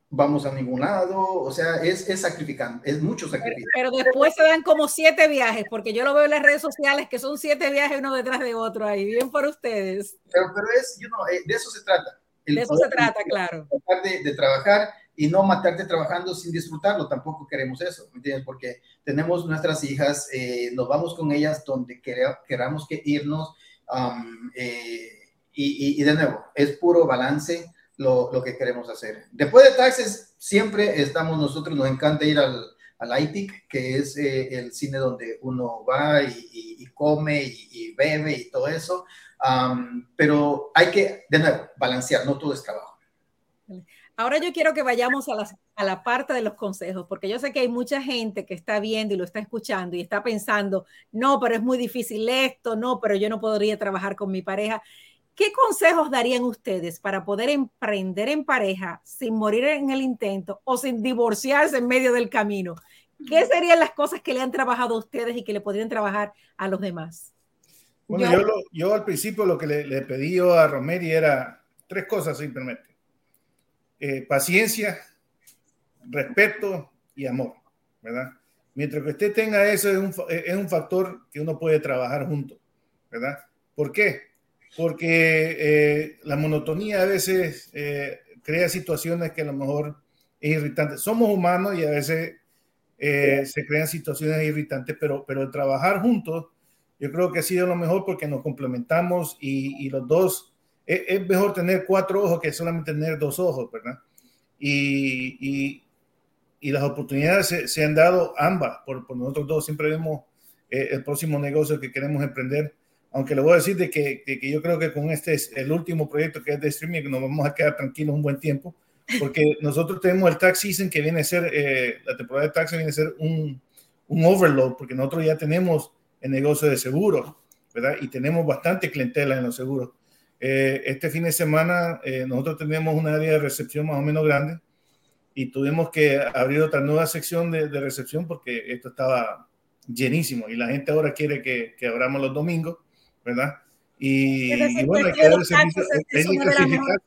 vamos a ningún lado, o sea, es, es sacrificante, es mucho sacrificio. Pero, después se dan como siete viajes, porque yo lo veo en las redes sociales que son siete viajes uno detrás de otro ahí, bien por ustedes. Pero, pero es, you know, eh, de eso se trata. de eso se trata, claro. De, de, trabajar y no matarte trabajando sin disfrutarlo, tampoco queremos eso, ¿me entiendes? Porque tenemos nuestras hijas, eh, nos vamos con ellas donde queramos que irnos, um, eh, y, y, y de nuevo, es puro balance lo, lo, que queremos hacer. Después de taxes, siempre estamos nosotros, nos encanta ir al, al IPIC, que es eh, el cine donde uno va y, y, come y, bebe y todo eso. pero hay que, de nuevo, balancear, no todo es trabajo. Ahora yo quiero que vayamos a la, a la parte de los consejos, porque yo sé que hay mucha gente que está viendo y lo está escuchando y está pensando, no, pero es muy difícil esto, no, pero yo no podría trabajar con mi pareja. ¿Qué consejos darían ustedes para poder emprender en pareja sin morir en el intento o sin divorciarse en medio del camino? ¿Qué serían las cosas que le han trabajado a ustedes y que le podrían trabajar a los demás? Bueno, yo, yo, al principio lo que le, le, pedí a Romeri era tres cosas simplemente. Eh, paciencia, respeto y amor, ¿verdad? Mientras que usted tenga eso, es un, es un factor que uno puede trabajar juntos, ¿verdad? ¿Por qué? Porque eh, la monotonía a veces eh, crea situaciones que a lo mejor es irritante. Somos humanos y a veces eh, se crean situaciones irritantes, pero, pero trabajar juntos yo creo que ha sido lo mejor porque nos complementamos y, los dos, es, mejor tener cuatro ojos que solamente tener dos ojos, ¿verdad? Y, y, y las oportunidades se, se, han dado ambas, por, por nosotros dos siempre vemos el próximo negocio que queremos emprender aunque le voy a decir de que, que, yo creo que con este es el último proyecto que es de streaming, nos vamos a quedar tranquilos un buen tiempo, porque nosotros tenemos el tax season que viene a ser, eh, la temporada de taxi viene a ser un, un overload, porque nosotros ya tenemos el negocio de seguros, ¿verdad? Y tenemos bastante clientela en los seguros. Eh, este fin de semana eh, nosotros tenemos una área de recepción más o menos grande y tuvimos que abrir otra nueva sección de, de recepción porque esto estaba llenísimo y la gente ahora quiere que, que abramos los domingos ¿verdad? Y, bueno, hay que, sacrificarse.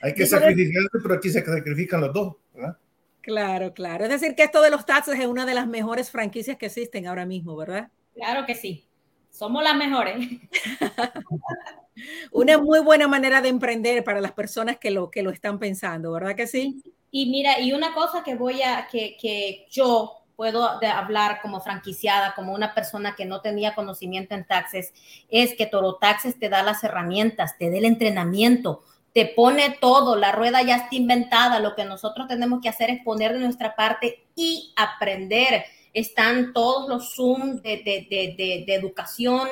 Hay que sacrificarse, pero aquí se sacrifican los dos, ¿verdad? Claro, claro. Es decir, que esto de los taxes es una de las mejores franquicias que existen ahora mismo, ¿verdad? Claro que sí. Somos las mejores. una muy buena manera de emprender para las personas que lo, que lo están pensando, ¿verdad que sí? Y mira, y una cosa que voy a, que, que yo puedo hablar como franquiciada, como una persona que no tenía conocimiento en taxes, es que Toro Taxes te da las herramientas, te da el entrenamiento, te pone todo, la rueda ya está inventada, lo que nosotros tenemos que hacer es poner de nuestra parte y aprender. Están todos los Zoom de, de, de, educación,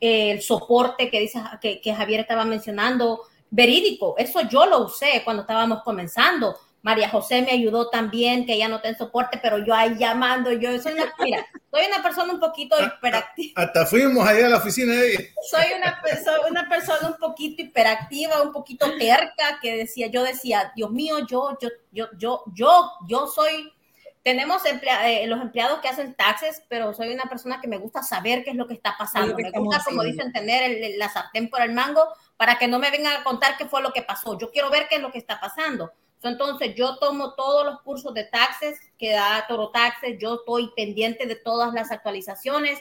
el soporte que, dice, que, que Javier estaba mencionando, verídico. Eso yo lo usé cuando estábamos comenzando María José me ayudó también, que ella no tiene soporte, pero yo ahí llamando, yo soy una, mira, soy una persona un poquito hiperactiva. Hasta fuimos allá a la oficina de ella. Soy una, una persona un poquito hiperactiva, un poquito terca, que decía, yo decía, Dios mío, yo, yo, yo, yo, yo, yo soy, tenemos eh, los empleados que hacen taxes, pero soy una persona que me gusta saber qué es lo que está pasando. Me gusta, como dicen, tener la sartén por el mango para que no me vengan a contar qué fue lo que pasó. Yo quiero ver qué es lo que está pasando. Entonces, yo tomo todos los cursos de taxes que da Toro Taxes, yo estoy pendiente de todas las actualizaciones.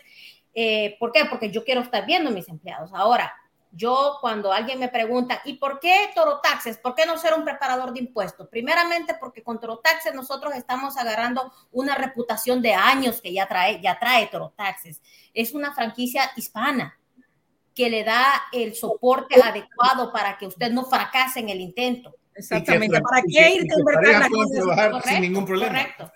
Eh, ¿Por qué? Porque yo quiero estar viendo mis empleados. Ahora, yo cuando alguien me pregunta, ¿y por qué Toro Taxes? ¿Por qué no ser un preparador de impuestos? Primeramente porque con Toro Taxes nosotros estamos agarrando una reputación de años que ya trae, ya trae Toro Taxes. Es una franquicia hispana que le da el soporte adecuado para que usted no fracase en el intento. Exactamente. ¿Para qué irte a invertir la correcto, sin ningún problema. Correcto.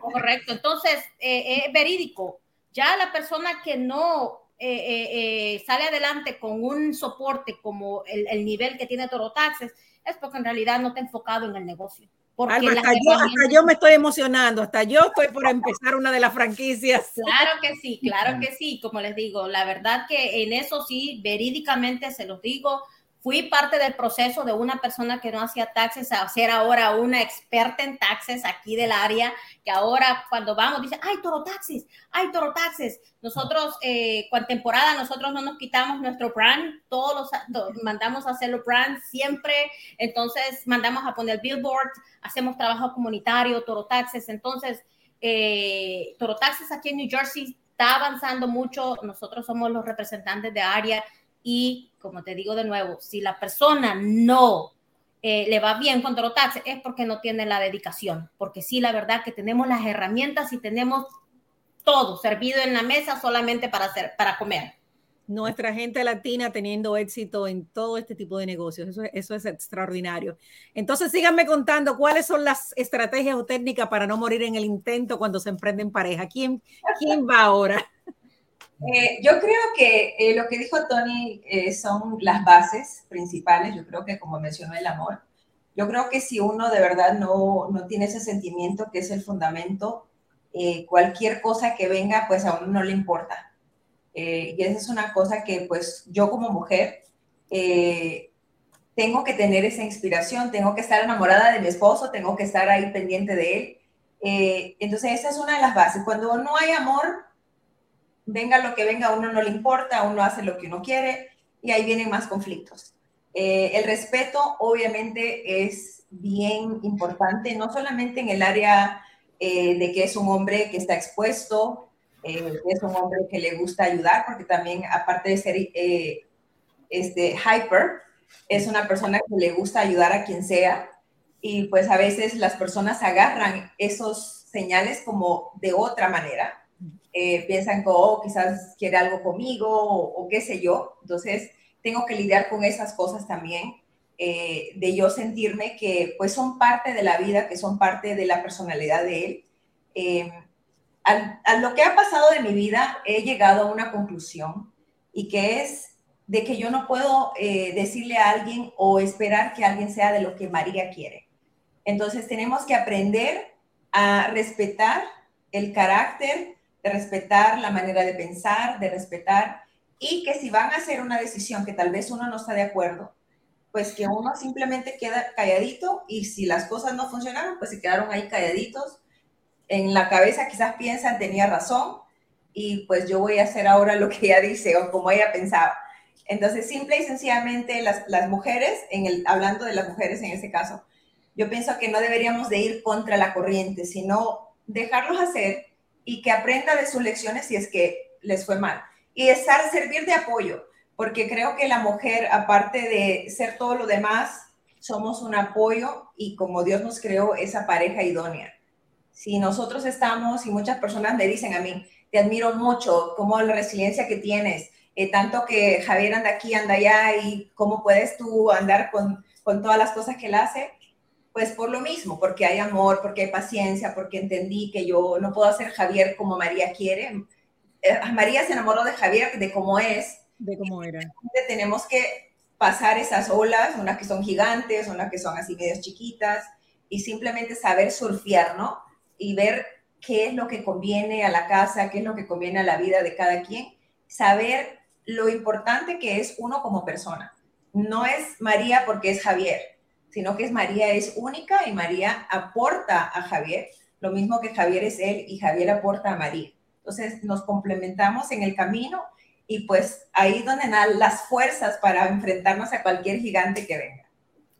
correcto. Entonces, eh, es verídico. Ya la persona que no eh, eh, sale adelante con un soporte como el, el, nivel que tiene Toro Taxes, es porque en realidad no está enfocado en el negocio. Porque hasta, yo, hasta, yo, me estoy emocionando, hasta yo estoy por empezar una de las franquicias. Claro que sí, claro que sí, como les digo, la verdad que en eso sí, verídicamente se los digo, Fui parte del proceso de una persona que no hacía taxes a ser ahora una experta en taxes aquí del área, que ahora cuando vamos dice, ay, toro taxes, ay, toro taxes. Nosotros, eh, con temporada, nosotros no nos quitamos nuestro brand, todos los mandamos a hacer los brand siempre, entonces mandamos a poner billboard, hacemos trabajo comunitario, toro taxes, entonces, eh, toro taxes aquí en New Jersey está avanzando mucho, nosotros somos los representantes de área y como te digo de nuevo, si la persona no eh, le va bien con Torotax es porque no tiene la dedicación, porque sí, la verdad que tenemos las herramientas y tenemos todo servido en la mesa solamente para, hacer, para comer. Nuestra gente latina teniendo éxito en todo este tipo de negocios, eso, es extraordinario. Entonces, síganme contando cuáles son las estrategias o técnicas para no morir en el intento cuando se emprende en pareja. ¿Quién, quién va ahora? Eh, yo creo que eh, lo que dijo Tony eh, son las bases principales. Yo creo que, como mencionó el amor, yo creo que si uno de verdad no, no tiene ese sentimiento que es el fundamento, cualquier cosa que venga, pues a uno no le importa. y esa es una cosa que, pues, yo como mujer tengo que tener esa inspiración, tengo que estar enamorada de mi esposo, tengo que estar ahí pendiente de él. entonces, esa es una de las bases. Cuando no hay amor, venga lo que venga, a uno no le importa, uno hace lo que uno quiere y ahí vienen más conflictos. Eh, el respeto obviamente es bien importante, no solamente en el área eh, de que es un hombre que está expuesto, eh, es un hombre que le gusta ayudar, porque también aparte de ser este, hyper, es una persona que le gusta ayudar a quien sea y pues a veces las personas agarran esos señales como de otra manera eh, piensan que oh, quizás quiere algo conmigo o, qué sé yo. Entonces, tengo que lidiar con esas cosas también, eh, de yo sentirme que pues son parte de la vida, que son parte de la personalidad de él. Eh, a, lo que ha pasado de mi vida, he llegado a una conclusión y que es de que yo no puedo decirle a alguien o esperar que alguien sea de lo que María quiere. Entonces tenemos que aprender a respetar el carácter, de respetar la manera de pensar, de respetar, y que si van a hacer una decisión que tal vez uno no está de acuerdo, pues que uno simplemente queda calladito y si las cosas no funcionaron, pues se quedaron ahí calladitos. En la cabeza quizás piensan, tenía razón, y pues yo voy a hacer ahora lo que ella dice o como ella pensaba. Entonces, simple y sencillamente, las, las mujeres, en el, hablando de las mujeres en este caso, yo pienso que no deberíamos de ir contra la corriente, sino dejarlos hacer y que aprenda de sus lecciones si es que les fue mal. Y estar, servir de apoyo, porque creo que la mujer, aparte de ser todo lo demás, somos un apoyo y como Dios nos creó, esa pareja idónea. Si nosotros estamos, y muchas personas me dicen a mí, te admiro mucho, como la resiliencia que tienes, eh, tanto que Javier anda aquí, anda allá, y cómo puedes tú andar con, con todas las cosas que él hace, pues por lo mismo, porque hay amor, porque hay paciencia, porque entendí que yo no puedo hacer Javier como María quiere. Eh, María se enamoró de Javier de cómo es. De cómo era. Tenemos que pasar esas olas, unas que son gigantes, unas que son así medias chiquitas, y simplemente saber surfear, ¿no? Y ver qué es lo que conviene a la casa, qué es lo que conviene a la vida de cada quien, saber lo importante que es uno como persona. No es María porque es Javier, sino que es María es única y María aporta a Javier, lo mismo que Javier es él y Javier aporta a María. Entonces nos complementamos en el camino y pues ahí es donde dan las fuerzas para enfrentarnos a cualquier gigante que venga.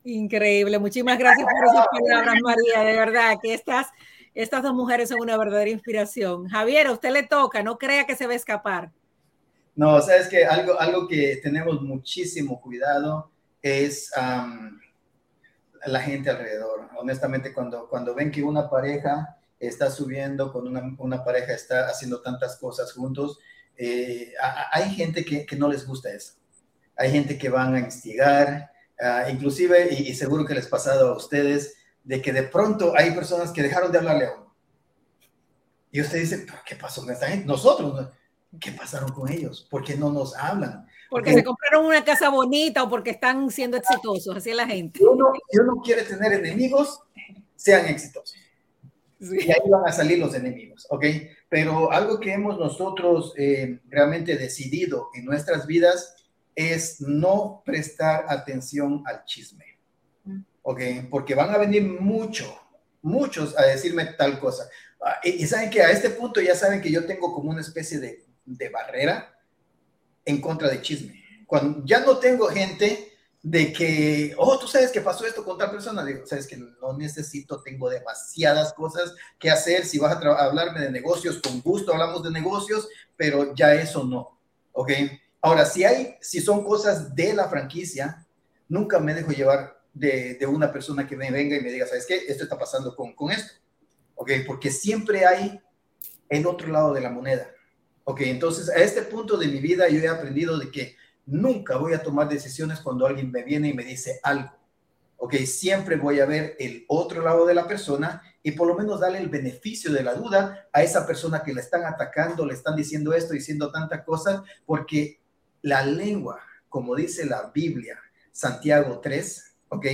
Increíble, muchísimas gracias por esas palabras, María, de verdad que estas, estas dos mujeres son una verdadera inspiración. Javier, a usted le toca, no crea que se va a escapar. No, sabes que algo, algo que tenemos muchísimo cuidado es la gente alrededor. Honestamente, cuando, cuando ven que una pareja está subiendo, con una, una pareja está haciendo tantas cosas juntos, eh, hay gente que, que, no les gusta eso. Hay gente que van a instigar, uh, inclusive, y, y, seguro que les ha pasado a ustedes, de que de pronto hay personas que dejaron de hablarle a uno. Y usted dice, ¿qué pasó con esta gente? Nosotros, ¿qué pasaron con ellos? ¿Por qué no nos hablan? Porque se compraron una casa bonita o porque están siendo exitosos, así es la gente. Si uno, si uno quiere tener enemigos, sean exitosos. Sí. Y ahí van a salir los enemigos, ¿ok? Pero algo que hemos nosotros eh, realmente decidido en nuestras vidas es no prestar atención al chisme, ¿ok? Porque van a venir mucho, muchos a decirme tal cosa. Ah, y, y saben que a este punto ya saben que yo tengo como una especie de, de barrera en contra de chisme. Cuando ya no tengo gente de que, oh, tú sabes que pasó esto con tal persona, digo, sabes que no necesito, tengo demasiadas cosas que hacer, si vas a hablarme de negocios, con gusto hablamos de negocios, pero ya eso no, ¿ok? Ahora, si hay, si son cosas de la franquicia, nunca me dejo llevar de, de una persona que me venga y me diga, ¿sabes qué? Esto está pasando con, con esto, ¿ok? Porque siempre hay el otro lado de la moneda, ¿ok? Entonces, a este punto de mi vida yo he aprendido de que nunca voy a tomar decisiones cuando alguien me viene y me dice algo. Ok, siempre voy a ver el otro lado de la persona y por lo menos darle el beneficio de la duda a esa persona que le están atacando, le están diciendo esto, diciendo tantas cosas, porque la lengua, como dice la Biblia, Santiago 3, ok,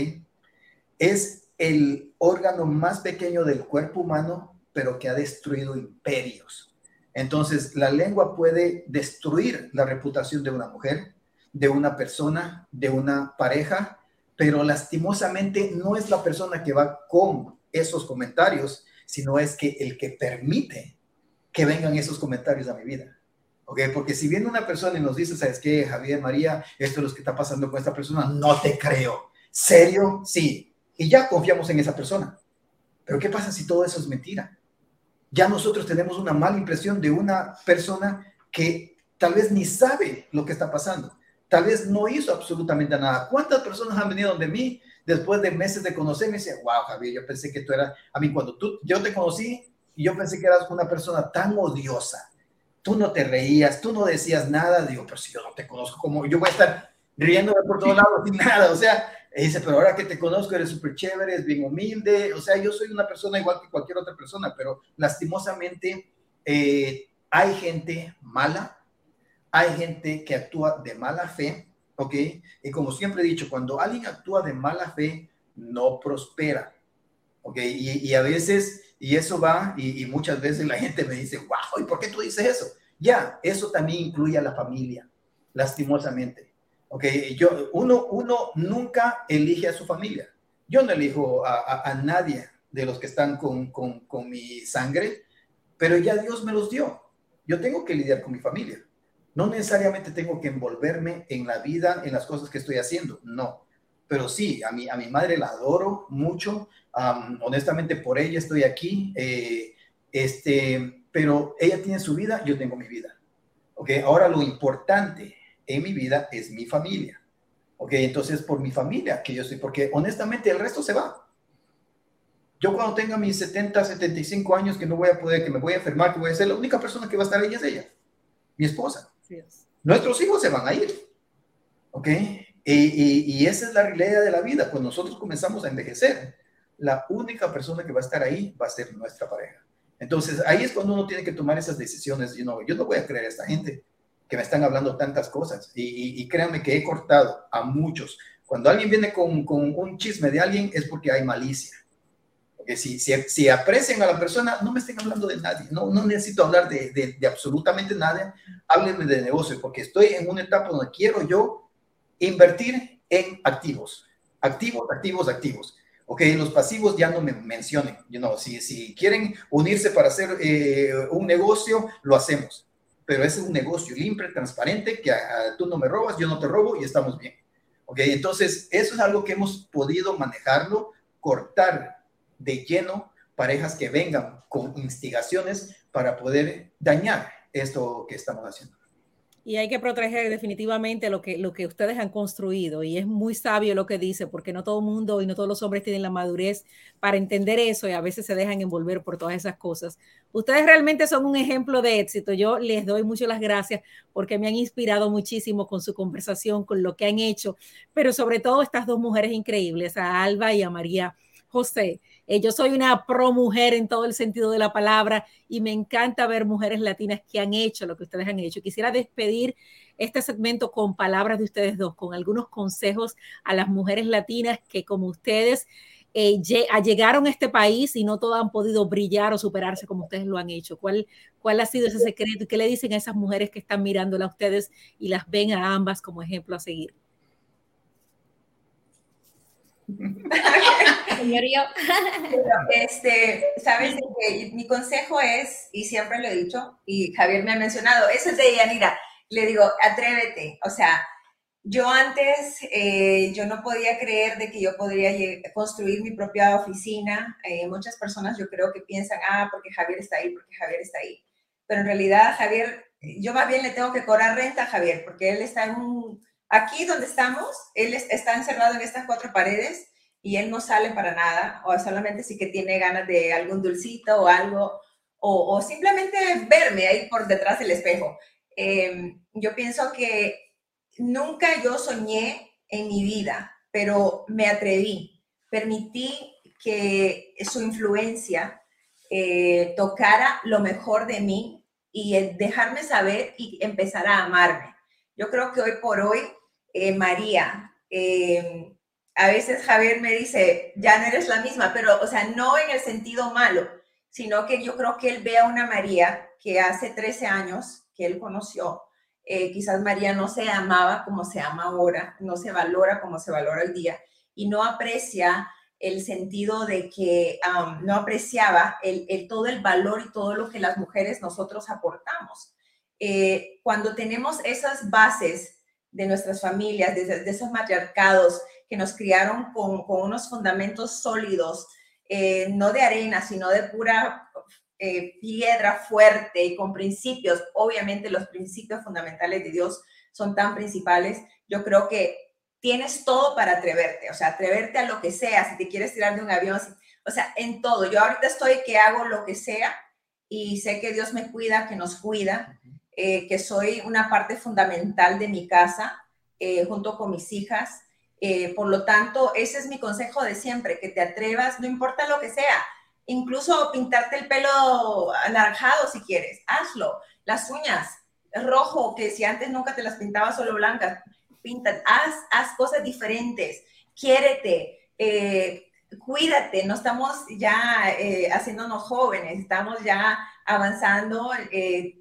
es el órgano más pequeño del cuerpo humano, pero que ha destruido imperios. Entonces, la lengua puede destruir la reputación de una mujer, de una persona, de una pareja, pero lastimosamente no es la persona que va con esos comentarios, sino es que el que permite que vengan esos comentarios a mi vida. ¿Ok? Porque si viene una persona y nos dice, ¿sabes qué, Javier, María, esto es lo que está pasando con esta persona? No te creo. ¿Serio? Sí. Y ya confiamos en esa persona. Pero ¿qué pasa si todo eso es mentira? Ya nosotros tenemos una mala impresión de una persona que tal vez ni sabe lo que está pasando. Tal vez no hizo absolutamente nada. ¿Cuántas personas han venido donde mí después de meses de conocerme y dicen, wow, Javier, yo pensé que tú eras, a mí cuando tú, yo te conocí y yo pensé que eras una persona tan odiosa, tú no te reías, tú no decías nada, digo, pero si yo no te conozco, como yo voy a estar riéndome por todos lados sin nada, o sea, dice, pero ahora que te conozco eres súper chévere, es bien humilde, o sea, yo soy una persona igual que cualquier otra persona, pero lastimosamente eh, hay gente mala, hay gente que actúa de mala fe, ¿ok? Y como siempre he dicho, cuando alguien actúa de mala fe, no prospera, ¿ok? Y, y a veces, y eso va, y, y, muchas veces la gente me dice, wow, ¿y por qué tú dices eso? Ya, eso también incluye a la familia, lastimosamente, ¿ok? Yo, uno, uno nunca elige a su familia. Yo no elijo a, nadie de los que están con, con, con mi sangre, pero ya Dios me los dio. Yo tengo que lidiar con mi familia. No necesariamente tengo que envolverme en la vida, en las cosas que estoy haciendo, no. Pero sí, a mi, a mi madre la adoro mucho, honestamente por ella estoy aquí, eh, este, pero ella tiene su vida, yo tengo mi vida. ¿Ok? Ahora lo importante en mi vida es mi familia. ¿Ok? Entonces por mi familia que yo estoy, porque honestamente el resto se va. Yo cuando tenga mis 70, 75 años que no voy a poder, que me voy a enfermar, que voy a ser la única persona que va a estar ahí es ella, mi esposa. Nuestros hijos se van a ir. ¿Ok? Y, y, y, esa es la realidad de la vida. Cuando nosotros comenzamos a envejecer, la única persona que va a estar ahí va a ser nuestra pareja. Entonces, ahí es cuando uno tiene que tomar esas decisiones. Yo no, yo no voy a creer a esta gente que me están hablando tantas cosas. Y, y créanme que he cortado a muchos. Cuando alguien viene con, un chisme de alguien es porque hay malicia. Porque si, si, aprecian a la persona, no me estén hablando de nadie, no, no necesito hablar de, de, absolutamente nadie, háblenme de negocio, porque estoy en una etapa donde quiero yo invertir en activos, activos, activos, activos. Ok, los pasivos ya no me mencionen, you know, si, si quieren unirse para hacer eh, un negocio, lo hacemos, pero es un negocio limpio, transparente, que tú no me robas, yo no te robo y estamos bien. Ok, entonces eso es algo que hemos podido manejarlo, cortar de lleno parejas que vengan con instigaciones para poder dañar esto que estamos haciendo. Y hay que proteger definitivamente lo que, lo que ustedes han construido. Y es muy sabio lo que dice, porque no todo el mundo y no todos los hombres tienen la madurez para entender eso y a veces se dejan envolver por todas esas cosas. Ustedes realmente son un ejemplo de éxito. Yo les doy muchas las gracias porque me han inspirado muchísimo con su conversación, con lo que han hecho, pero sobre todo estas dos mujeres increíbles, a Alba y a María José. Eh, yo soy una pro mujer en todo el sentido de la palabra y me encanta ver mujeres latinas que han hecho lo que ustedes han hecho. Quisiera despedir este segmento con palabras de ustedes dos, con algunos consejos a las mujeres latinas que como ustedes eh, llegaron a este país y no todas han podido brillar o superarse como ustedes lo han hecho. ¿Cuál, ¿Cuál ha sido ese secreto y qué le dicen a esas mujeres que están mirándola a ustedes y las ven a ambas como ejemplo a seguir? este, sabes que mi consejo es, y siempre lo he dicho, y Javier me ha mencionado, eso es de Yanira, le digo, atrévete, o sea, yo antes, eh, yo no podía creer de que yo podría construir mi propia oficina. Eh, muchas personas yo creo que piensan, ah, porque Javier está ahí, porque Javier está ahí. Pero en realidad, Javier, yo más bien le tengo que cobrar renta a Javier, porque él está en un, aquí donde estamos, él está encerrado en estas cuatro paredes y él no sale para nada, o solamente sí que tiene ganas de algún dulcito o algo, o, simplemente verme ahí por detrás del espejo. Em, yo pienso que nunca yo soñé en mi vida, pero me atreví, permití que su influencia eh, tocara lo mejor de mí y dejarme saber y empezar a amarme. Yo creo que hoy por hoy, eh, María, em, a veces Javier me dice, ya no eres la misma, pero, o sea, no en el sentido malo, sino que yo creo que él ve a una María que hace 13 años que él conoció, eh, quizás María no se amaba como se ama ahora, no se valora como se valora hoy día y no aprecia el sentido de que no apreciaba el, todo el valor y todo lo que las mujeres nosotros aportamos. Eh, cuando tenemos esas bases de nuestras familias, de, de esos matriarcados, que nos criaron con, unos fundamentos sólidos, eh, no de arena, sino de pura eh, piedra fuerte y con principios. Obviamente los principios fundamentales de Dios son tan principales. Yo creo que tienes todo para atreverte, o sea, atreverte a lo que sea, si te quieres tirar de un avión, o sea, en todo. Yo ahorita estoy que hago lo que sea y sé que Dios me cuida, que nos cuida, eh, que soy una parte fundamental de mi casa junto con mis hijas eh, por lo tanto, ese es mi consejo de siempre, que te atrevas, no importa lo que sea, incluso pintarte el pelo anaranjado si quieres, hazlo, las uñas, rojo, que si antes nunca te las pintabas solo blancas, pinta, haz, haz cosas diferentes, quiérete, eh, cuídate, no estamos ya eh, haciéndonos jóvenes, estamos ya avanzando,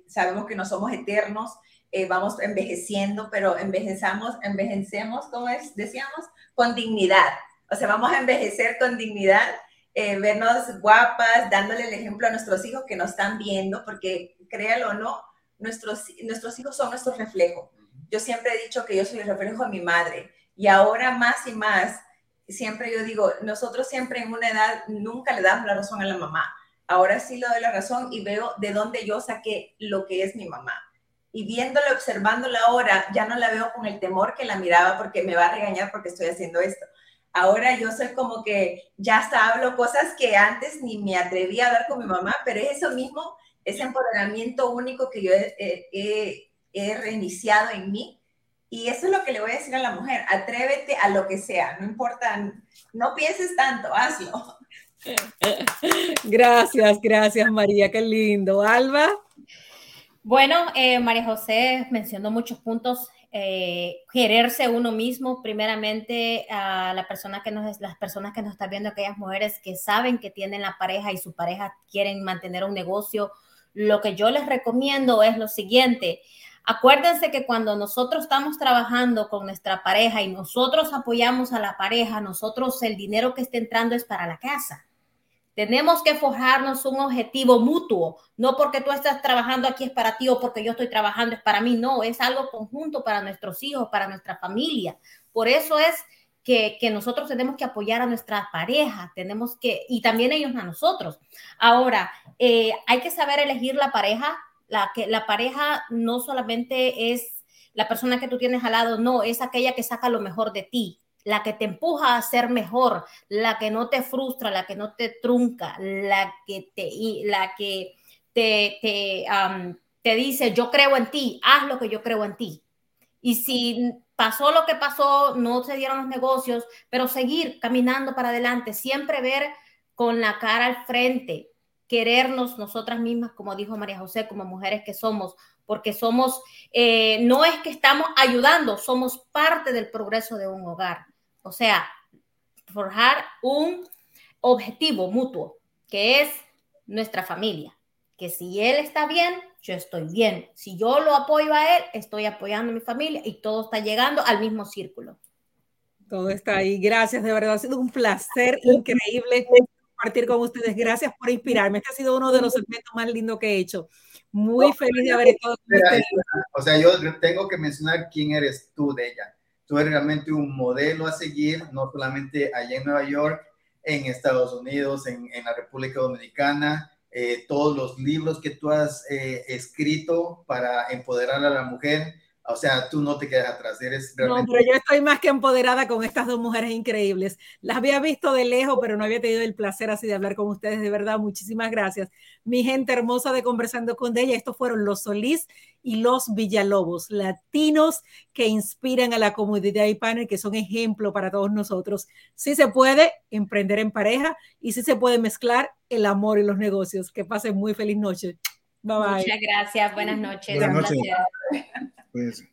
sabemos que no somos eternos, eh, vamos envejeciendo, pero envejezamos, envejecemos, ¿cómo es? Decíamos, con dignidad. O sea, vamos a envejecer con dignidad, eh, vernos guapas, dándole el ejemplo a nuestros hijos que nos están viendo, porque créalo o no, nuestros, nuestros hijos son nuestro reflejo. Yo siempre he dicho que yo soy el reflejo de mi madre y ahora más y más, siempre yo digo, nosotros siempre en una edad nunca le damos la razón a la mamá. Ahora sí le doy la razón y veo de dónde yo saqué lo que es mi mamá y viéndola, observándola ahora, ya no la veo con el temor que la miraba porque me va a regañar porque estoy haciendo esto. Ahora yo soy como que ya hasta hablo cosas que antes ni me atrevía a hablar con mi mamá, pero es eso mismo, ese empoderamiento único que yo he, he reiniciado en mí. Y eso es lo que le voy a decir a la mujer, atrévete a lo que sea, no importa, no pienses tanto, hazlo. Gracias, gracias María, qué lindo. Alba. Bueno, eh, María José mencionó muchos puntos eh, quererse uno mismo, primeramente a la persona que nos, las personas que nos están viendo, aquellas mujeres que saben que tienen la pareja y su pareja quieren mantener un negocio, lo que yo les recomiendo es lo siguiente. Acuérdense que cuando nosotros estamos trabajando con nuestra pareja y nosotros apoyamos a la pareja, nosotros el dinero que está entrando es para la casa. Tenemos que forjarnos un objetivo mutuo, no porque tú estás trabajando aquí es para ti o porque yo estoy trabajando es para mí, no, es algo conjunto para nuestros hijos, para nuestra familia. Por eso es que, nosotros tenemos que apoyar a nuestra pareja, tenemos que, y también ellos a nosotros. Ahora, eh, hay que saber elegir la pareja, la, que, la pareja no solamente es la persona que tú tienes al lado, no, es aquella que saca lo mejor de ti la que te empuja a ser mejor, la que no te frustra, la que no te trunca, la que te, la que te, te, te dice, yo creo en ti, haz lo que yo creo en ti. Y si pasó lo que pasó, no se dieron los negocios, pero seguir caminando para adelante, siempre ver con la cara al frente, querernos nosotras mismas, como dijo María José, como mujeres que somos, porque somos, eh, no es que estamos ayudando, somos parte del progreso de un hogar. O sea, forjar un objetivo mutuo, que es nuestra familia. Que si él está bien, yo estoy bien. Si yo lo apoyo a él, estoy apoyando a mi familia y todo está llegando al mismo círculo. Todo está ahí. Gracias, de verdad. Ha sido un placer increíble compartir con ustedes. Gracias por inspirarme. Este ha sido uno de los segmentos más lindos que he hecho. Muy feliz de haber estado con ustedes. O sea, yo tengo que mencionar quién eres tú de ella tú eres realmente un modelo a seguir, no solamente allá en Nueva York, en Estados Unidos, en, la República Dominicana, eh, todos los libros que tú has eh, escrito para empoderar a la mujer, o sea, tú no te quedas atrás, eres realmente... No, pero yo estoy más que empoderada con estas dos mujeres increíbles. Las había visto de lejos, pero no había tenido el placer así de hablar con ustedes. De verdad, muchísimas gracias. Mi gente hermosa de Conversando con ella, estos fueron los Solís y los Villalobos, latinos que inspiran a la comunidad hispana y que son ejemplo para todos nosotros. Sí se puede emprender en pareja y sí se puede mezclar el amor y los negocios. Que pasen muy feliz noche. Bye bye. Muchas gracias. Buenas noches. Buenas noches. Pues